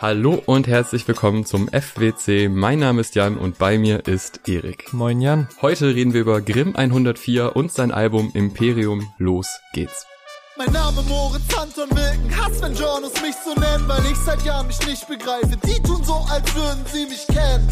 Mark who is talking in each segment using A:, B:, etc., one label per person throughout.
A: Hallo und herzlich willkommen zum FWC. Mein Name ist Jan und bei mir ist Erik.
B: Moin Jan.
A: Heute reden wir über Grimm 104 und sein Album Imperium. Los geht's.
C: Mein Name Moritz Anton Wilken, Hass, wenn Journals mich so nennen, weil ich seit Jahren mich nicht begreife. Die tun so, als würden sie mich kennen.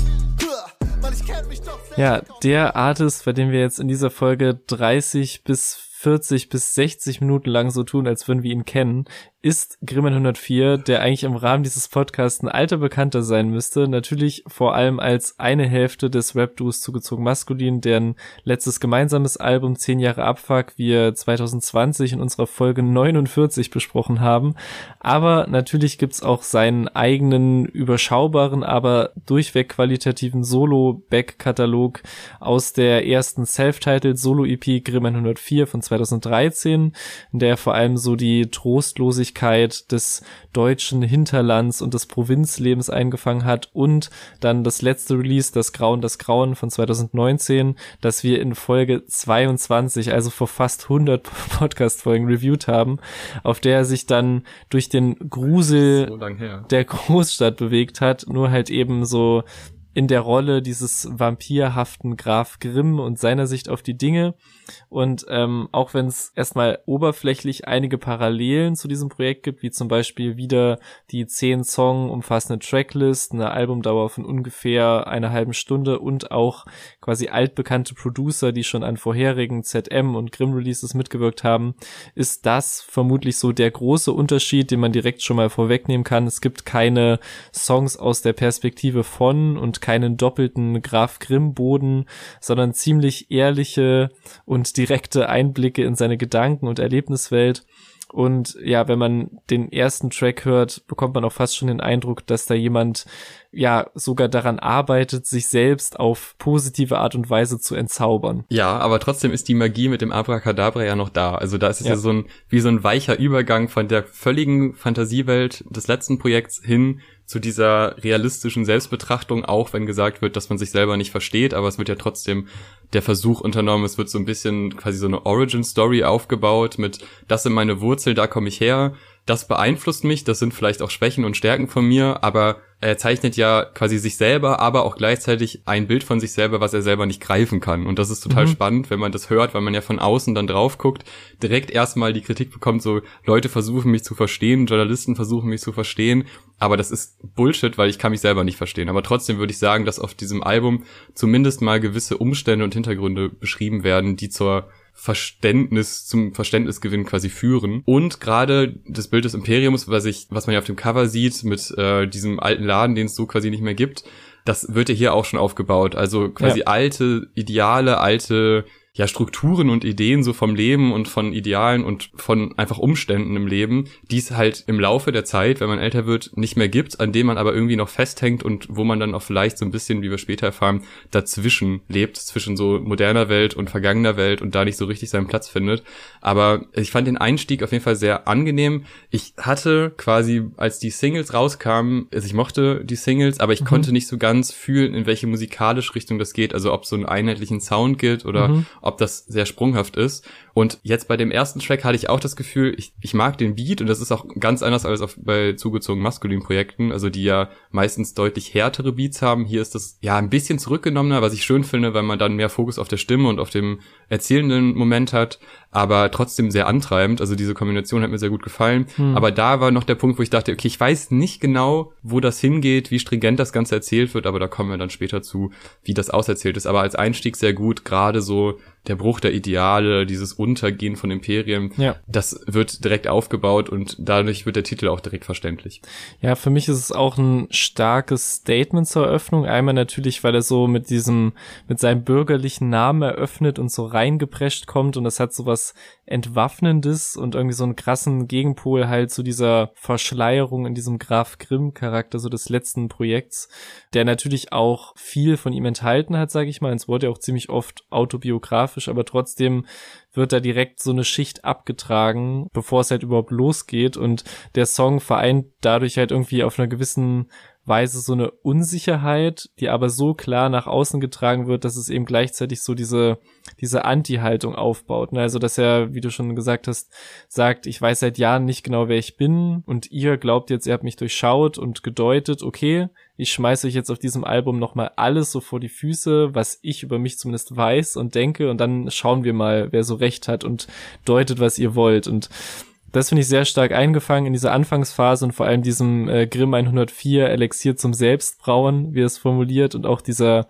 C: Weil ich kenn mich doch.
B: Ja, der Artist, bei dem wir jetzt in dieser Folge 30 bis 40 bis 60 Minuten lang so tun, als würden wir ihn kennen, ist Grimmen 104, der eigentlich im Rahmen dieses Podcasts ein alter Bekannter sein müsste. Natürlich vor allem als eine Hälfte des Rap-Duos zugezogen maskulin, deren letztes gemeinsames Album 10 Jahre Abfuck wir 2020 in unserer Folge 49 besprochen haben. Aber natürlich gibt's auch seinen eigenen überschaubaren, aber durchweg qualitativen Solo-Back-Katalog aus der ersten Self-Titled Solo-EP Grimmen 104 von 2013, in der vor allem so die Trostlosigkeit Traurigkeit des deutschen Hinterlands und des Provinzlebens eingefangen hat und dann das letzte Release, das Grauen, das Grauen von 2019, das wir in Folge 22, also vor fast 100 Podcast-Folgen reviewed haben, auf der er sich dann durch den Grusel
A: So
B: der Großstadt bewegt hat, nur halt eben so in der Rolle dieses vampirhaften Graf Grimm und seiner Sicht auf die Dinge. Und ähm, auch wenn es erstmal oberflächlich einige Parallelen zu diesem Projekt gibt, wie zum Beispiel wieder die zehn Song umfassende Tracklist, eine Albumdauer von ungefähr einer halben Stunde und auch quasi altbekannte Producer, die schon an vorherigen ZM und Grimm Releases mitgewirkt haben, ist das vermutlich so der große Unterschied, den man direkt schon mal vorwegnehmen kann. Es gibt keine Songs aus der Perspektive von und keinen doppelten Graf Grimm Boden, sondern ziemlich ehrliche und direkte Einblicke in seine Gedanken und Erlebniswelt. Und ja, wenn man den ersten Track hört, bekommt man auch fast schon den Eindruck, dass da jemand ja sogar daran arbeitet, sich selbst auf positive Art und Weise zu entzaubern.
A: Ja, aber trotzdem ist die Magie mit dem Abracadabra ja noch da. Also da ist es ja,
B: Ja.
A: so ein, wie so ein weicher Übergang von der völligen Fantasiewelt des letzten Projekts hin zu dieser realistischen Selbstbetrachtung, auch wenn gesagt wird, dass man sich selber nicht versteht, aber es wird ja trotzdem der Versuch unternommen, es wird so ein bisschen quasi so eine Origin-Story aufgebaut mit, das sind meine Wurzeln, da komme ich her, das beeinflusst mich, das sind vielleicht auch Schwächen und Stärken von mir, aber er zeichnet ja quasi sich selber, aber auch gleichzeitig ein Bild von sich selber, was er selber nicht greifen kann. Und das ist total
B: Mhm.
A: spannend, wenn man das hört, weil man ja von außen dann drauf guckt, direkt erstmal die Kritik bekommt, so Leute versuchen mich zu verstehen, Journalisten versuchen mich zu verstehen, aber das ist Bullshit, weil ich kann mich selber nicht verstehen. Aber trotzdem würde ich sagen, dass auf diesem Album zumindest mal gewisse Umstände und Hintergründe beschrieben werden, die zur Verständnis, zum Verständnisgewinn quasi führen. Und gerade das Bild des Imperiums, was ich, was man ja auf dem Cover sieht, mit äh, diesem alten Laden, den es so quasi nicht mehr gibt, das wird ja hier auch schon aufgebaut. Also quasi alte Ideale, alte ja, Strukturen und Ideen so vom Leben und von Idealen und von einfach Umständen im Leben, die es halt im Laufe der Zeit, wenn man älter wird, nicht mehr gibt, an denen man aber irgendwie noch festhängt und wo man dann auch vielleicht so ein bisschen, wie wir später erfahren, dazwischen lebt, zwischen so moderner Welt und vergangener Welt und da nicht so richtig seinen Platz findet. Aber ich fand den Einstieg auf jeden Fall sehr angenehm. Ich hatte quasi, als die Singles rauskamen, also ich mochte die Singles, aber ich konnte nicht so ganz fühlen, in welche musikalische Richtung das geht, also ob es so einen einheitlichen Sound gibt oder
B: Mhm.
A: Ob das sehr sprunghaft ist. Und jetzt bei dem ersten Track hatte ich auch das Gefühl, ich, ich mag den Beat und das ist auch ganz anders als auf, bei zugezogenen maskulinen Projekten, also die ja meistens deutlich härtere Beats haben. Hier ist das ja ein bisschen zurückgenommener, was ich schön finde, weil man dann mehr Fokus auf der Stimme und auf dem erzählenden Moment hat, aber trotzdem sehr antreibend. Also diese Kombination hat mir sehr gut gefallen. Aber da war noch der Punkt, wo ich dachte, okay, ich weiß nicht genau, wo das hingeht, wie stringent das Ganze erzählt wird, aber da kommen wir dann später zu, wie das auserzählt ist. Aber als Einstieg sehr gut, gerade so der Bruch der Ideale, dieses Untergehen von Imperien,
B: Ja.
A: das wird direkt aufgebaut und dadurch wird der Titel auch direkt verständlich.
B: Ja, für mich ist es auch ein starkes Statement zur Eröffnung. Einmal natürlich, weil er so mit diesem, mit seinem bürgerlichen Namen eröffnet und so reingeprescht kommt und das hat so was Entwaffnendes und irgendwie so einen krassen Gegenpol halt zu dieser Verschleierung in diesem Graf Grimm Charakter so des letzten Projekts, der natürlich auch viel von ihm enthalten hat, sage ich mal. Es wurde ja auch ziemlich oft autobiografisch, aber trotzdem wird da direkt so eine Schicht abgetragen, bevor es halt überhaupt losgeht und der Song vereint dadurch halt irgendwie auf einer gewissen Weise so eine Unsicherheit, die aber so klar nach außen getragen wird, dass es eben gleichzeitig so diese, diese Anti-Haltung aufbaut. Ne? Also, dass er, wie du schon gesagt hast, sagt, ich weiß seit Jahren nicht genau, wer ich bin und ihr glaubt jetzt, ihr habt mich durchschaut und gedeutet, okay, ich schmeiße euch jetzt auf diesem Album nochmal alles so vor die Füße, was ich über mich zumindest weiß und denke und dann schauen wir mal, wer so recht hat und deutet, was ihr wollt und das finde ich sehr stark eingefangen in dieser Anfangsphase und vor allem diesem äh, Grimm 104 Elixier zum Selbstbrauen, wie er es formuliert und auch dieser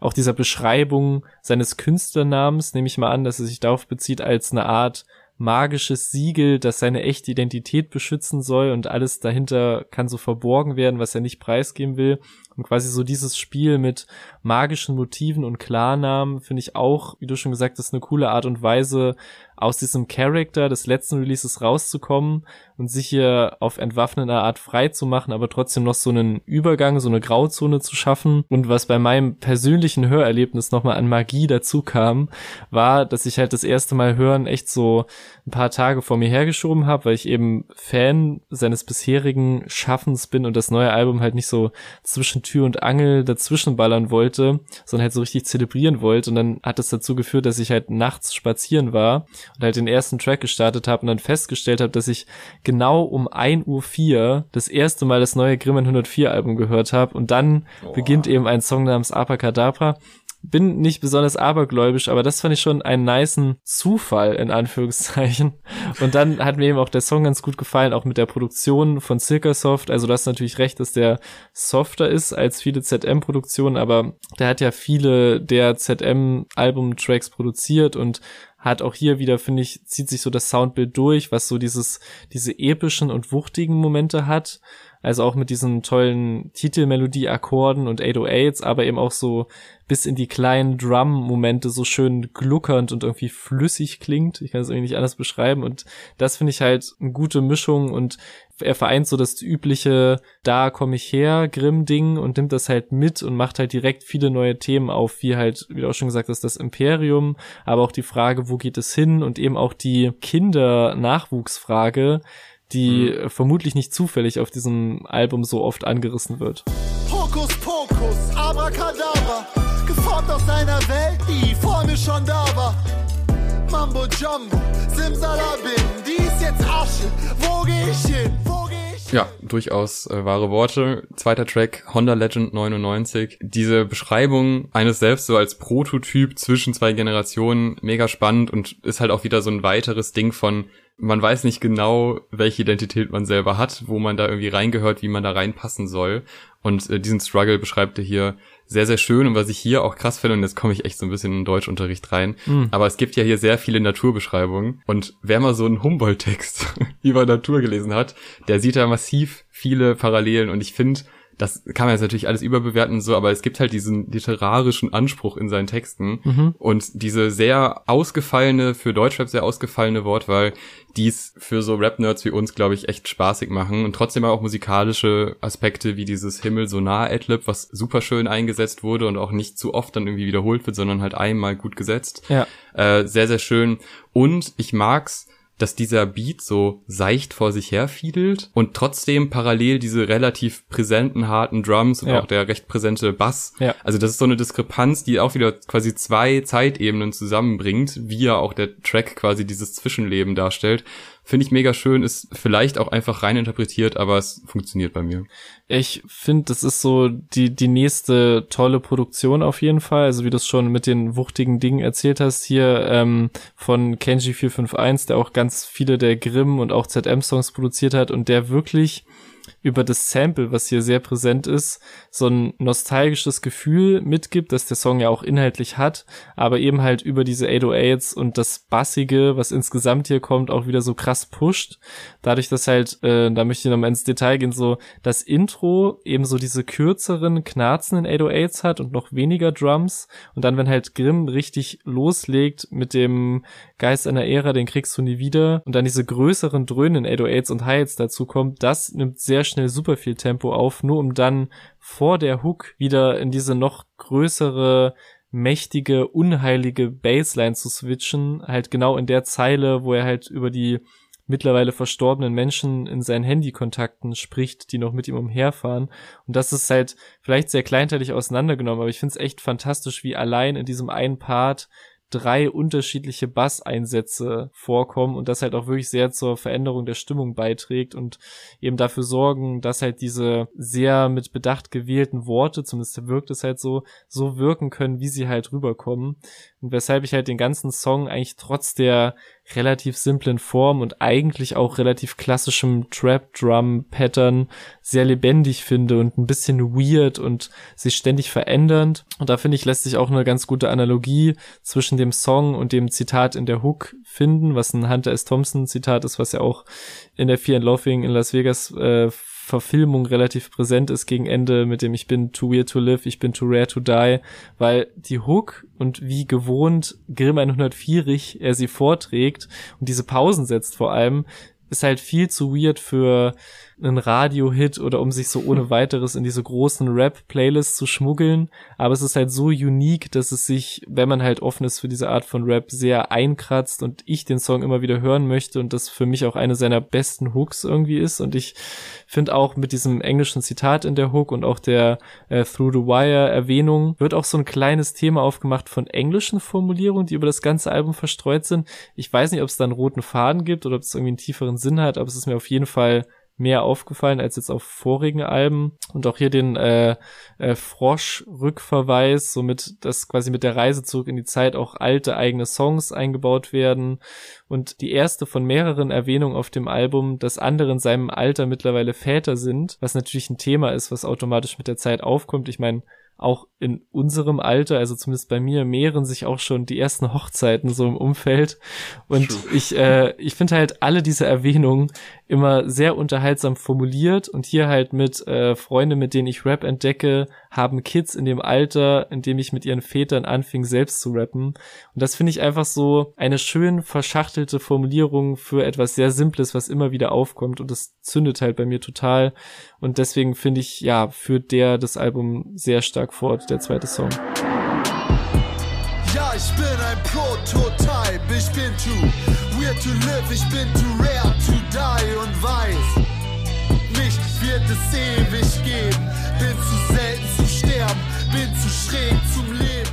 B: auch dieser Beschreibung seines Künstlernamens, nehme ich mal an, dass er sich darauf bezieht als eine Art magisches Siegel, das seine echte Identität beschützen soll und alles dahinter kann so verborgen werden, was er nicht preisgeben will. Und quasi so dieses Spiel mit magischen Motiven und Klarnamen finde ich auch, wie du schon gesagt hast, eine coole Art und Weise, aus diesem Charakter des letzten Releases rauszukommen und sich hier auf entwaffnende Art frei zu machen, aber trotzdem noch so einen Übergang, so eine Grauzone zu schaffen. Und was bei meinem persönlichen Hörerlebnis nochmal an Magie dazu kam, war, dass ich halt das erste Mal hören echt so ein paar Tage vor mir hergeschoben habe, weil ich eben Fan seines bisherigen Schaffens bin und das neue Album halt nicht so zwischen Tür und Angel dazwischen ballern wollte, sondern halt so richtig zelebrieren wollte. Und dann hat es dazu geführt, dass ich halt nachts spazieren war und halt den ersten Track gestartet habe und dann festgestellt habe, dass ich genau um 1.04 Uhr das erste Mal das neue Grimmen 104 Album gehört habe und dann Boah. beginnt eben ein Song namens Apacadabra bin nicht besonders abergläubisch, aber das fand ich schon einen niceen Zufall, in Anführungszeichen. Und dann hat mir eben auch der Song ganz gut gefallen, auch mit der Produktion von Silkersoft. Also du hast natürlich recht, dass der softer ist als viele ZM-Produktionen, aber der hat ja viele der ZM-Album-Tracks produziert und hat auch hier wieder, finde ich, zieht sich so das Soundbild durch, was so dieses, diese epischen und wuchtigen Momente hat. Also auch mit diesen tollen Titelmelodie-Akkorden und 808s, aber eben auch so bis in die kleinen Drum-Momente so schön gluckernd und irgendwie flüssig klingt. Ich kann es irgendwie nicht anders beschreiben. Und das finde ich halt eine gute Mischung und er vereint so das übliche, da komme ich her, Grimm-Ding und nimmt das halt mit und macht halt direkt viele neue Themen auf, wie halt, wie du auch schon gesagt hast, das Imperium, aber auch die Frage, wo geht es hin und eben auch die Kinder-Nachwuchsfrage, die mhm. vermutlich nicht zufällig auf diesem Album so oft angerissen wird.
C: Hokus Pokus, Abracadabra, geformt aus einer Welt, die vor mir schon da war. Mambo Jumbo, Simsalabim, hin? Wo geh ich
A: hin? Ja, durchaus äh, wahre Worte. Zweiter Track, Honda Legend 99. Diese Beschreibung eines selbst so als Prototyp zwischen zwei Generationen, mega spannend und ist halt auch wieder so ein weiteres Ding von man weiß nicht genau, welche Identität man selber hat, wo man da irgendwie reingehört, wie man da reinpassen soll. Und äh, diesen Struggle beschreibt er hier sehr, sehr schön. Und was ich hier auch krass finde, und jetzt komme ich echt so ein bisschen in den Deutschunterricht rein, mhm. aber es gibt ja hier sehr viele Naturbeschreibungen. Und wer mal so einen Humboldt-Text über Natur gelesen hat, der sieht da massiv viele Parallelen. Und ich finde, das kann man jetzt natürlich alles überbewerten und so, aber es gibt halt diesen literarischen Anspruch in seinen Texten mhm. und diese sehr ausgefallene, für Deutschrap sehr ausgefallene Wortwahl, die es für so Rap-Nerds wie uns, glaube ich, echt spaßig machen und trotzdem auch musikalische Aspekte wie dieses Himmel so nah Adlib, was super schön eingesetzt wurde und auch nicht zu oft dann irgendwie wiederholt wird, sondern halt einmal gut gesetzt. Ja. Äh, sehr, sehr schön. Und ich mag's, dass dieser Beat so seicht vor sich her fiedelt und trotzdem parallel diese relativ präsenten, harten Drums und ja. auch der recht präsente Bass. Ja. Also das ist so eine Diskrepanz, die auch wieder quasi zwei Zeitebenen zusammenbringt, wie ja auch der Track quasi dieses Zwischenleben darstellt. Finde ich mega schön, ist vielleicht auch einfach rein interpretiert, aber es funktioniert bei mir.
B: Ich finde, das ist so die, die nächste tolle Produktion auf jeden Fall. Also wie du es schon mit den wuchtigen Dingen erzählt hast, hier ähm, von Kenji 451, der auch ganz viele der Grimm und auch ZM-Songs produziert hat und der wirklich über das Sample, was hier sehr präsent ist, so ein nostalgisches Gefühl mitgibt, dass der Song ja auch inhaltlich hat, aber eben halt über diese 808s und das Bassige, was insgesamt hier kommt, auch wieder so krass pusht. Dadurch, dass halt, äh, da möchte ich nochmal ins Detail gehen, so das Intro eben so diese kürzeren, knarzenden 808s hat und noch weniger Drums und dann, wenn halt Grimm richtig loslegt mit dem Geist einer Ära, den kriegst du nie wieder und dann diese größeren dröhnenden 808s und Hi-Hats dazu kommt, das nimmt sehr schnell super viel Tempo auf, nur um dann vor der Hook wieder in diese noch größere, mächtige, unheilige Bassline zu switchen, halt genau in der Zeile, wo er halt über die mittlerweile verstorbenen Menschen in seinen Handykontakten spricht, die noch mit ihm umherfahren. Und das ist halt vielleicht sehr kleinteilig auseinandergenommen, aber ich finde es echt fantastisch, wie allein in diesem einen Part drei unterschiedliche Basseinsätze vorkommen und das halt auch wirklich sehr zur Veränderung der Stimmung beiträgt und eben dafür sorgen, dass halt diese sehr mit Bedacht gewählten Worte, zumindest wirkt es halt so, so wirken können, wie sie halt rüberkommen. Und weshalb ich halt den ganzen Song eigentlich trotz der relativ simplen Form und eigentlich auch relativ klassischem Trap-Drum-Pattern sehr lebendig finde und ein bisschen weird und sich ständig verändernd. Und da finde ich, lässt sich auch eine ganz gute Analogie zwischen dem Song und dem Zitat in der Hook finden, was ein Hunter S. Thompson Zitat ist, was ja auch in der Fear and Laughing in Las Vegas äh, Verfilmung relativ präsent ist gegen Ende mit dem Ich bin too weird to live, ich bin too rare to die, weil die Hook und wie gewohnt Grimm 104 er sie vorträgt und diese Pausen setzt vor allem, ist halt viel zu weird für einen Radio-Hit oder um sich so ohne weiteres in diese großen Rap-Playlists zu schmuggeln. Aber es ist halt so unique, dass es sich, wenn man halt offen ist für diese Art von Rap, sehr einkratzt und ich den Song immer wieder hören möchte und das für mich auch eine seiner besten Hooks irgendwie ist. Und ich finde auch mit diesem englischen Zitat in der Hook und auch der äh, Through the Wire Erwähnung wird auch so ein kleines Thema aufgemacht von englischen Formulierungen, die über das ganze Album verstreut sind. Ich weiß nicht, ob es da einen roten Faden gibt oder ob es irgendwie einen tieferen Sinn hat, aber es ist mir auf jeden Fall mehr aufgefallen als jetzt auf vorigen Alben. Und auch hier den äh, äh, Frosch-Rückverweis, somit dass quasi mit der Reise zurück in die Zeit auch alte eigene Songs eingebaut werden. Und die erste von mehreren Erwähnungen auf dem Album, dass andere in seinem Alter mittlerweile Väter sind, was natürlich ein Thema ist, was automatisch mit der Zeit aufkommt. Ich meine, auch in unserem Alter, also zumindest bei mir, mehren sich auch schon die ersten Hochzeiten so im Umfeld. Und True. ich, äh, ich finde halt alle diese Erwähnungen immer sehr unterhaltsam formuliert und hier halt mit äh, Freunde, mit denen ich Rap entdecke, haben Kids in dem Alter, in dem ich mit ihren Vätern anfing, selbst zu rappen. Und das finde ich einfach so eine schön verschachtelte Formulierung für etwas sehr Simples, was immer wieder aufkommt und das zündet halt bei mir total. Und deswegen finde ich, ja, führt der das Album sehr stark fort, der zweite Song.
C: Ja, ich bin ein Prototype, ich bin too weird to live, ich bin too rare die und weiß, nicht wird es ewig geben, bin zu selten zu sterben, bin zu schräg zum Leben.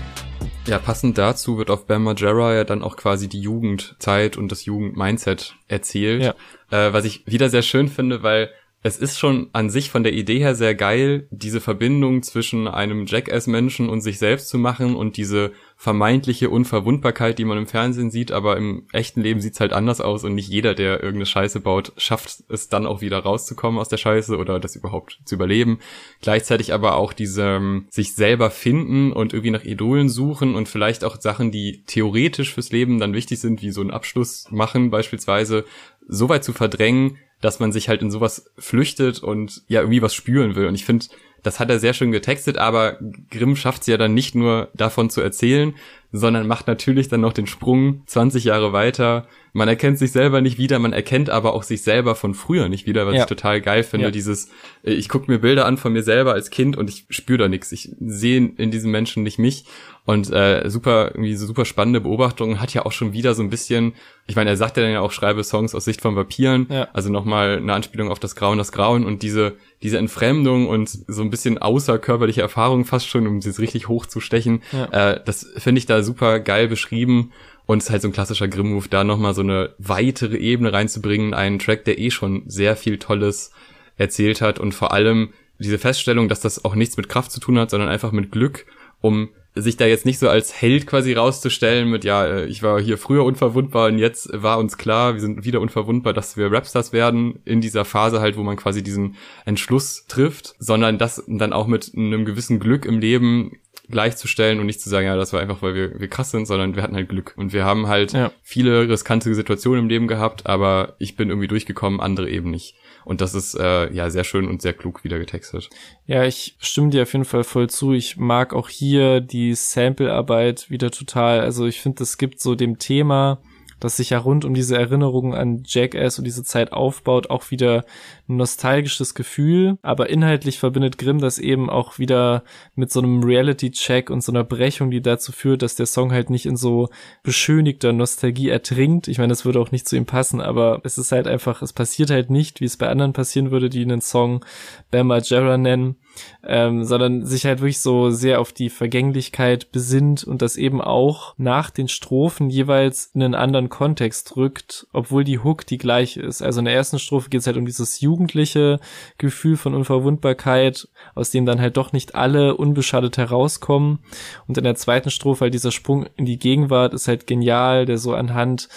A: Ja, passend dazu wird auf Bam Margera ja dann auch quasi die Jugendzeit und das Jugendmindset erzählt, ja. äh, was ich wieder sehr schön finde, weil es ist schon an sich von der Idee her sehr geil, diese Verbindung zwischen einem Jackass-Menschen und sich selbst zu machen und diese vermeintliche Unverwundbarkeit, die man im Fernsehen sieht, aber im echten Leben sieht's halt anders aus und nicht jeder, der irgendeine Scheiße baut, schafft es dann auch wieder rauszukommen aus der Scheiße oder das überhaupt zu überleben. Gleichzeitig aber auch diese ähm, sich selber finden und irgendwie nach Idolen suchen und vielleicht auch Sachen, die theoretisch fürs Leben dann wichtig sind, wie so einen Abschluss machen beispielsweise, so weit zu verdrängen, dass man sich halt in sowas flüchtet und ja irgendwie was spüren will. Und ich finde, das hat er sehr schön getextet, aber Grimm schafft es ja dann nicht nur davon zu erzählen, sondern macht natürlich dann noch den Sprung 20 Jahre weiter. Man erkennt sich selber nicht wieder, man erkennt aber auch sich selber von früher nicht wieder, was ja. ich total geil finde. Ja. Dieses, äh, ich gucke mir Bilder an von mir selber als Kind und ich spüre da nichts. Ich sehe in diesem Menschen nicht mich. Und äh, super, irgendwie so super spannende Beobachtungen, hat ja auch schon wieder so ein bisschen, ich meine, er sagt ja dann ja auch, schreibe Songs aus Sicht von Vampiren, ja. also nochmal eine Anspielung auf das Grauen, das Grauen und diese, diese Entfremdung und so ein bisschen außerkörperliche Erfahrung fast schon, um das richtig hochzustechen, ja. äh, das finde ich da super geil beschrieben. Und es ist halt so ein klassischer Grimm-Move, da nochmal so eine weitere Ebene reinzubringen, einen Track, der eh schon sehr viel Tolles erzählt hat und vor allem diese Feststellung, dass das auch nichts mit Kraft zu tun hat, sondern einfach mit Glück, um sich da jetzt nicht so als Held quasi rauszustellen mit, ja, äh, ich war hier früher unverwundbar und jetzt war uns klar, wir sind wieder unverwundbar, dass wir Rapstars werden in dieser Phase halt, wo man quasi diesen Entschluss trifft, sondern das dann auch mit einem gewissen Glück im Leben gleichzustellen und nicht zu sagen, ja, das war einfach, weil wir, wir krass sind, sondern wir hatten halt Glück. Und wir haben halt ja. viele riskante Situationen im Leben gehabt, aber ich bin irgendwie durchgekommen, andere eben nicht. Und das ist äh, ja sehr schön und sehr klug wieder getextet.
B: Ja, ich stimme dir auf jeden Fall voll zu. Ich mag auch hier die Samplearbeit wieder total. Also ich finde, es gibt so dem Thema das sich ja rund um diese Erinnerungen an Jackass und diese Zeit aufbaut, auch wieder ein nostalgisches Gefühl. Aber inhaltlich verbindet Grimm das eben auch wieder mit so einem Reality-Check und so einer Brechung, die dazu führt, dass der Song halt nicht in so beschönigter Nostalgie ertrinkt. Ich meine, das würde auch nicht zu ihm passen, aber es ist halt einfach, es passiert halt nicht, wie es bei anderen passieren würde, die einen Song Bama Jarrah nennen ähm, sondern sich halt wirklich so sehr auf die Vergänglichkeit besinnt und das eben auch nach den Strophen jeweils in einen anderen Kontext rückt, obwohl die Hook die gleiche ist. Also in der ersten Strophe geht es halt um dieses jugendliche Gefühl von Unverwundbarkeit, aus dem dann halt doch nicht alle unbeschadet herauskommen. Und in der zweiten Strophe halt dieser Sprung in die Gegenwart ist halt genial, der so anhand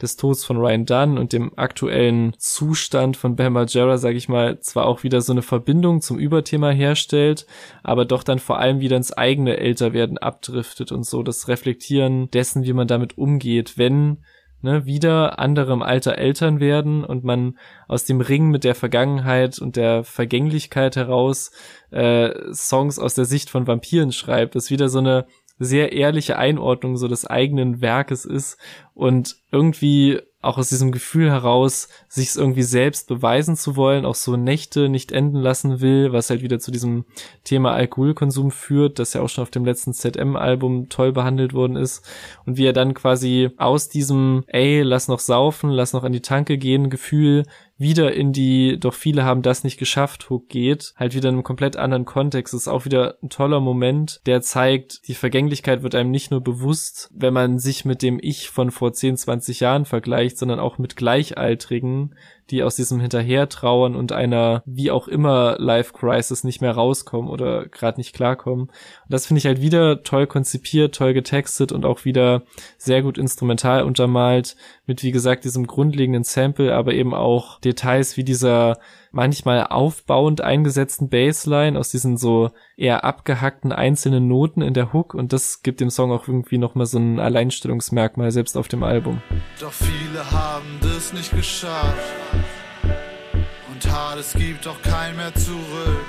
B: des Todes von Ryan Dunn und dem aktuellen Zustand von Bam Margera, sage ich mal, zwar auch wieder so eine Verbindung zum Überthema herstellt, aber doch dann vor allem wieder ins eigene Älterwerden abdriftet und so das Reflektieren dessen, wie man damit umgeht, wenn ne, wieder andere im Alter Eltern werden und man aus dem Ring mit der Vergangenheit und der Vergänglichkeit heraus äh, Songs aus der Sicht von Vampiren schreibt. Das ist wieder so eine sehr ehrliche Einordnung so des eigenen Werkes ist und irgendwie auch aus diesem Gefühl heraus, sich es irgendwie selbst beweisen zu wollen, auch so Nächte nicht enden lassen will, was halt wieder zu diesem Thema Alkoholkonsum führt, das ja auch schon auf dem letzten ZM-Album toll behandelt worden ist. Und wie er dann quasi aus diesem, ey, lass noch saufen, lass noch an die Tanke gehen, Gefühl wieder in die, doch viele haben das nicht geschafft, Hook geht, halt wieder in einem komplett anderen Kontext. Das ist auch wieder ein toller Moment, der zeigt, die Vergänglichkeit wird einem nicht nur bewusst, wenn man sich mit dem Ich von vor 10, 20 Jahren vergleicht, sondern auch mit Gleichaltrigen, die aus diesem Hinterhertrauern und einer wie auch immer Life Crisis nicht mehr rauskommen oder gerade nicht klarkommen. Und das finde ich halt wieder toll konzipiert, toll getextet und auch wieder sehr gut instrumental untermalt mit wie gesagt diesem grundlegenden Sample, aber eben auch Details wie dieser manchmal aufbauend eingesetzten Bassline aus diesen so eher abgehackten einzelnen Noten in der Hook und das gibt dem Song auch irgendwie nochmal so ein Alleinstellungsmerkmal selbst auf dem Album.
C: Doch viele haben das nicht geschafft und hart, es gibt auch kein mehr zurück.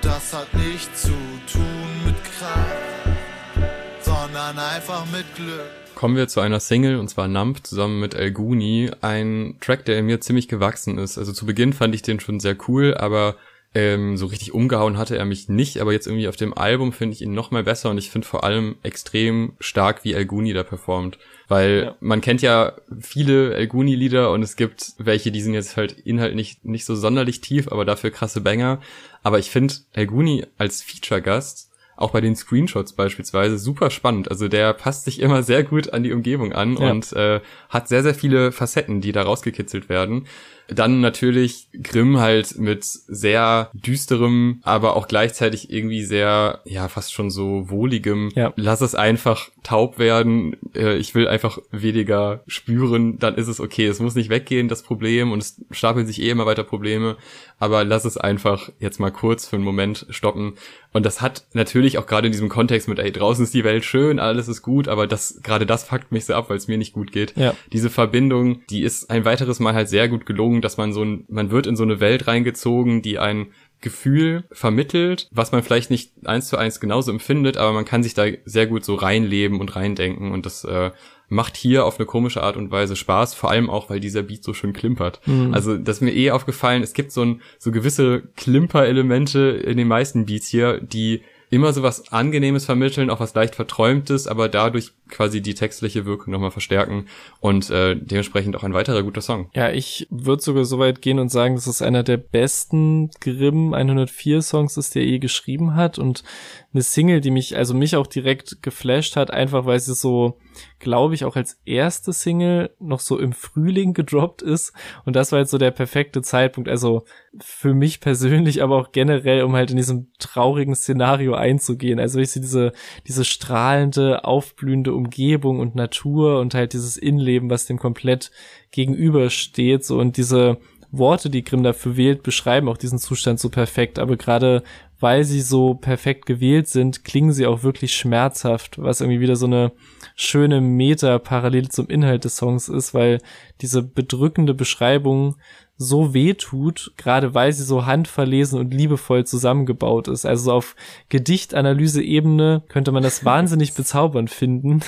C: Das hat nichts zu tun mit Kraft, sondern einfach mit Glück
A: kommen wir zu einer Single, und zwar Nump zusammen mit El Guni. Ein Track, der mir ziemlich gewachsen ist. Also zu Beginn fand ich den schon sehr cool, aber ähm, so richtig umgehauen hatte er mich nicht. Aber jetzt irgendwie auf dem Album finde ich ihn noch mal besser und ich finde vor allem extrem stark, wie El Guni da performt. Weil ja. man kennt ja viele El Guni-Lieder und es gibt welche, die sind jetzt halt inhaltlich nicht, nicht so sonderlich tief, aber dafür krasse Banger. Aber ich finde El Guni als Feature-Gast auch bei den Screenshots beispielsweise super spannend. Also der passt sich immer sehr gut an die Umgebung an ja. und äh, hat sehr, sehr viele Facetten, die da rausgekitzelt werden. Dann natürlich Grimm halt mit sehr düsterem, aber auch gleichzeitig irgendwie sehr, ja, fast schon so wohligem. Ja. Lass es einfach taub werden. Äh, ich will einfach weniger spüren. Dann ist es okay. Es muss nicht weggehen, das Problem. Und es stapeln sich eh immer weiter Probleme. Aber lass es einfach jetzt mal kurz für einen Moment stoppen. Und das hat natürlich auch gerade in diesem Kontext mit, ey, draußen ist die Welt schön, alles ist gut, aber das, gerade das fuckt mich so ab, weil es mir nicht gut geht. Ja. Diese Verbindung, die ist ein weiteres Mal halt sehr gut gelungen dass man so ein, man wird in so eine Welt reingezogen, die ein Gefühl vermittelt, was man vielleicht nicht eins zu eins genauso empfindet, aber man kann sich da sehr gut so reinleben und reindenken und das äh, macht hier auf eine komische Art und Weise Spaß, vor allem auch, weil dieser Beat so schön klimpert. Mhm. Also, das ist mir eh aufgefallen, es gibt so ein, so gewisse Klimper-Elemente in den meisten Beats hier, die immer so was Angenehmes vermitteln, auch was leicht Verträumtes, aber dadurch quasi die textliche Wirkung nochmal verstärken und äh, dementsprechend auch ein weiterer guter Song.
B: Ja, ich würde sogar so weit gehen und sagen, dass es einer der besten Grimm 104 Songs ist, der er je geschrieben hat und eine Single, die mich, also mich auch direkt geflasht hat, einfach weil sie so, glaube ich, auch als erste Single noch so im Frühling gedroppt ist. Und das war jetzt so der perfekte Zeitpunkt. Also für mich persönlich, aber auch generell, um halt in diesem traurigen Szenario einzugehen. Also ich sehe diese, diese strahlende, aufblühende Umgebung und Natur und halt dieses Innenleben, was dem komplett gegenübersteht. So und diese Worte, die Grimm dafür wählt, beschreiben auch diesen Zustand so perfekt. Aber gerade weil sie so perfekt gewählt sind, klingen sie auch wirklich schmerzhaft, was irgendwie wieder so eine schöne Meta parallel zum Inhalt des Songs ist, weil diese bedrückende Beschreibung so weh tut, gerade weil sie so handverlesen und liebevoll zusammengebaut ist. Also auf Gedichtanalyse-Ebene könnte man das wahnsinnig bezaubernd finden,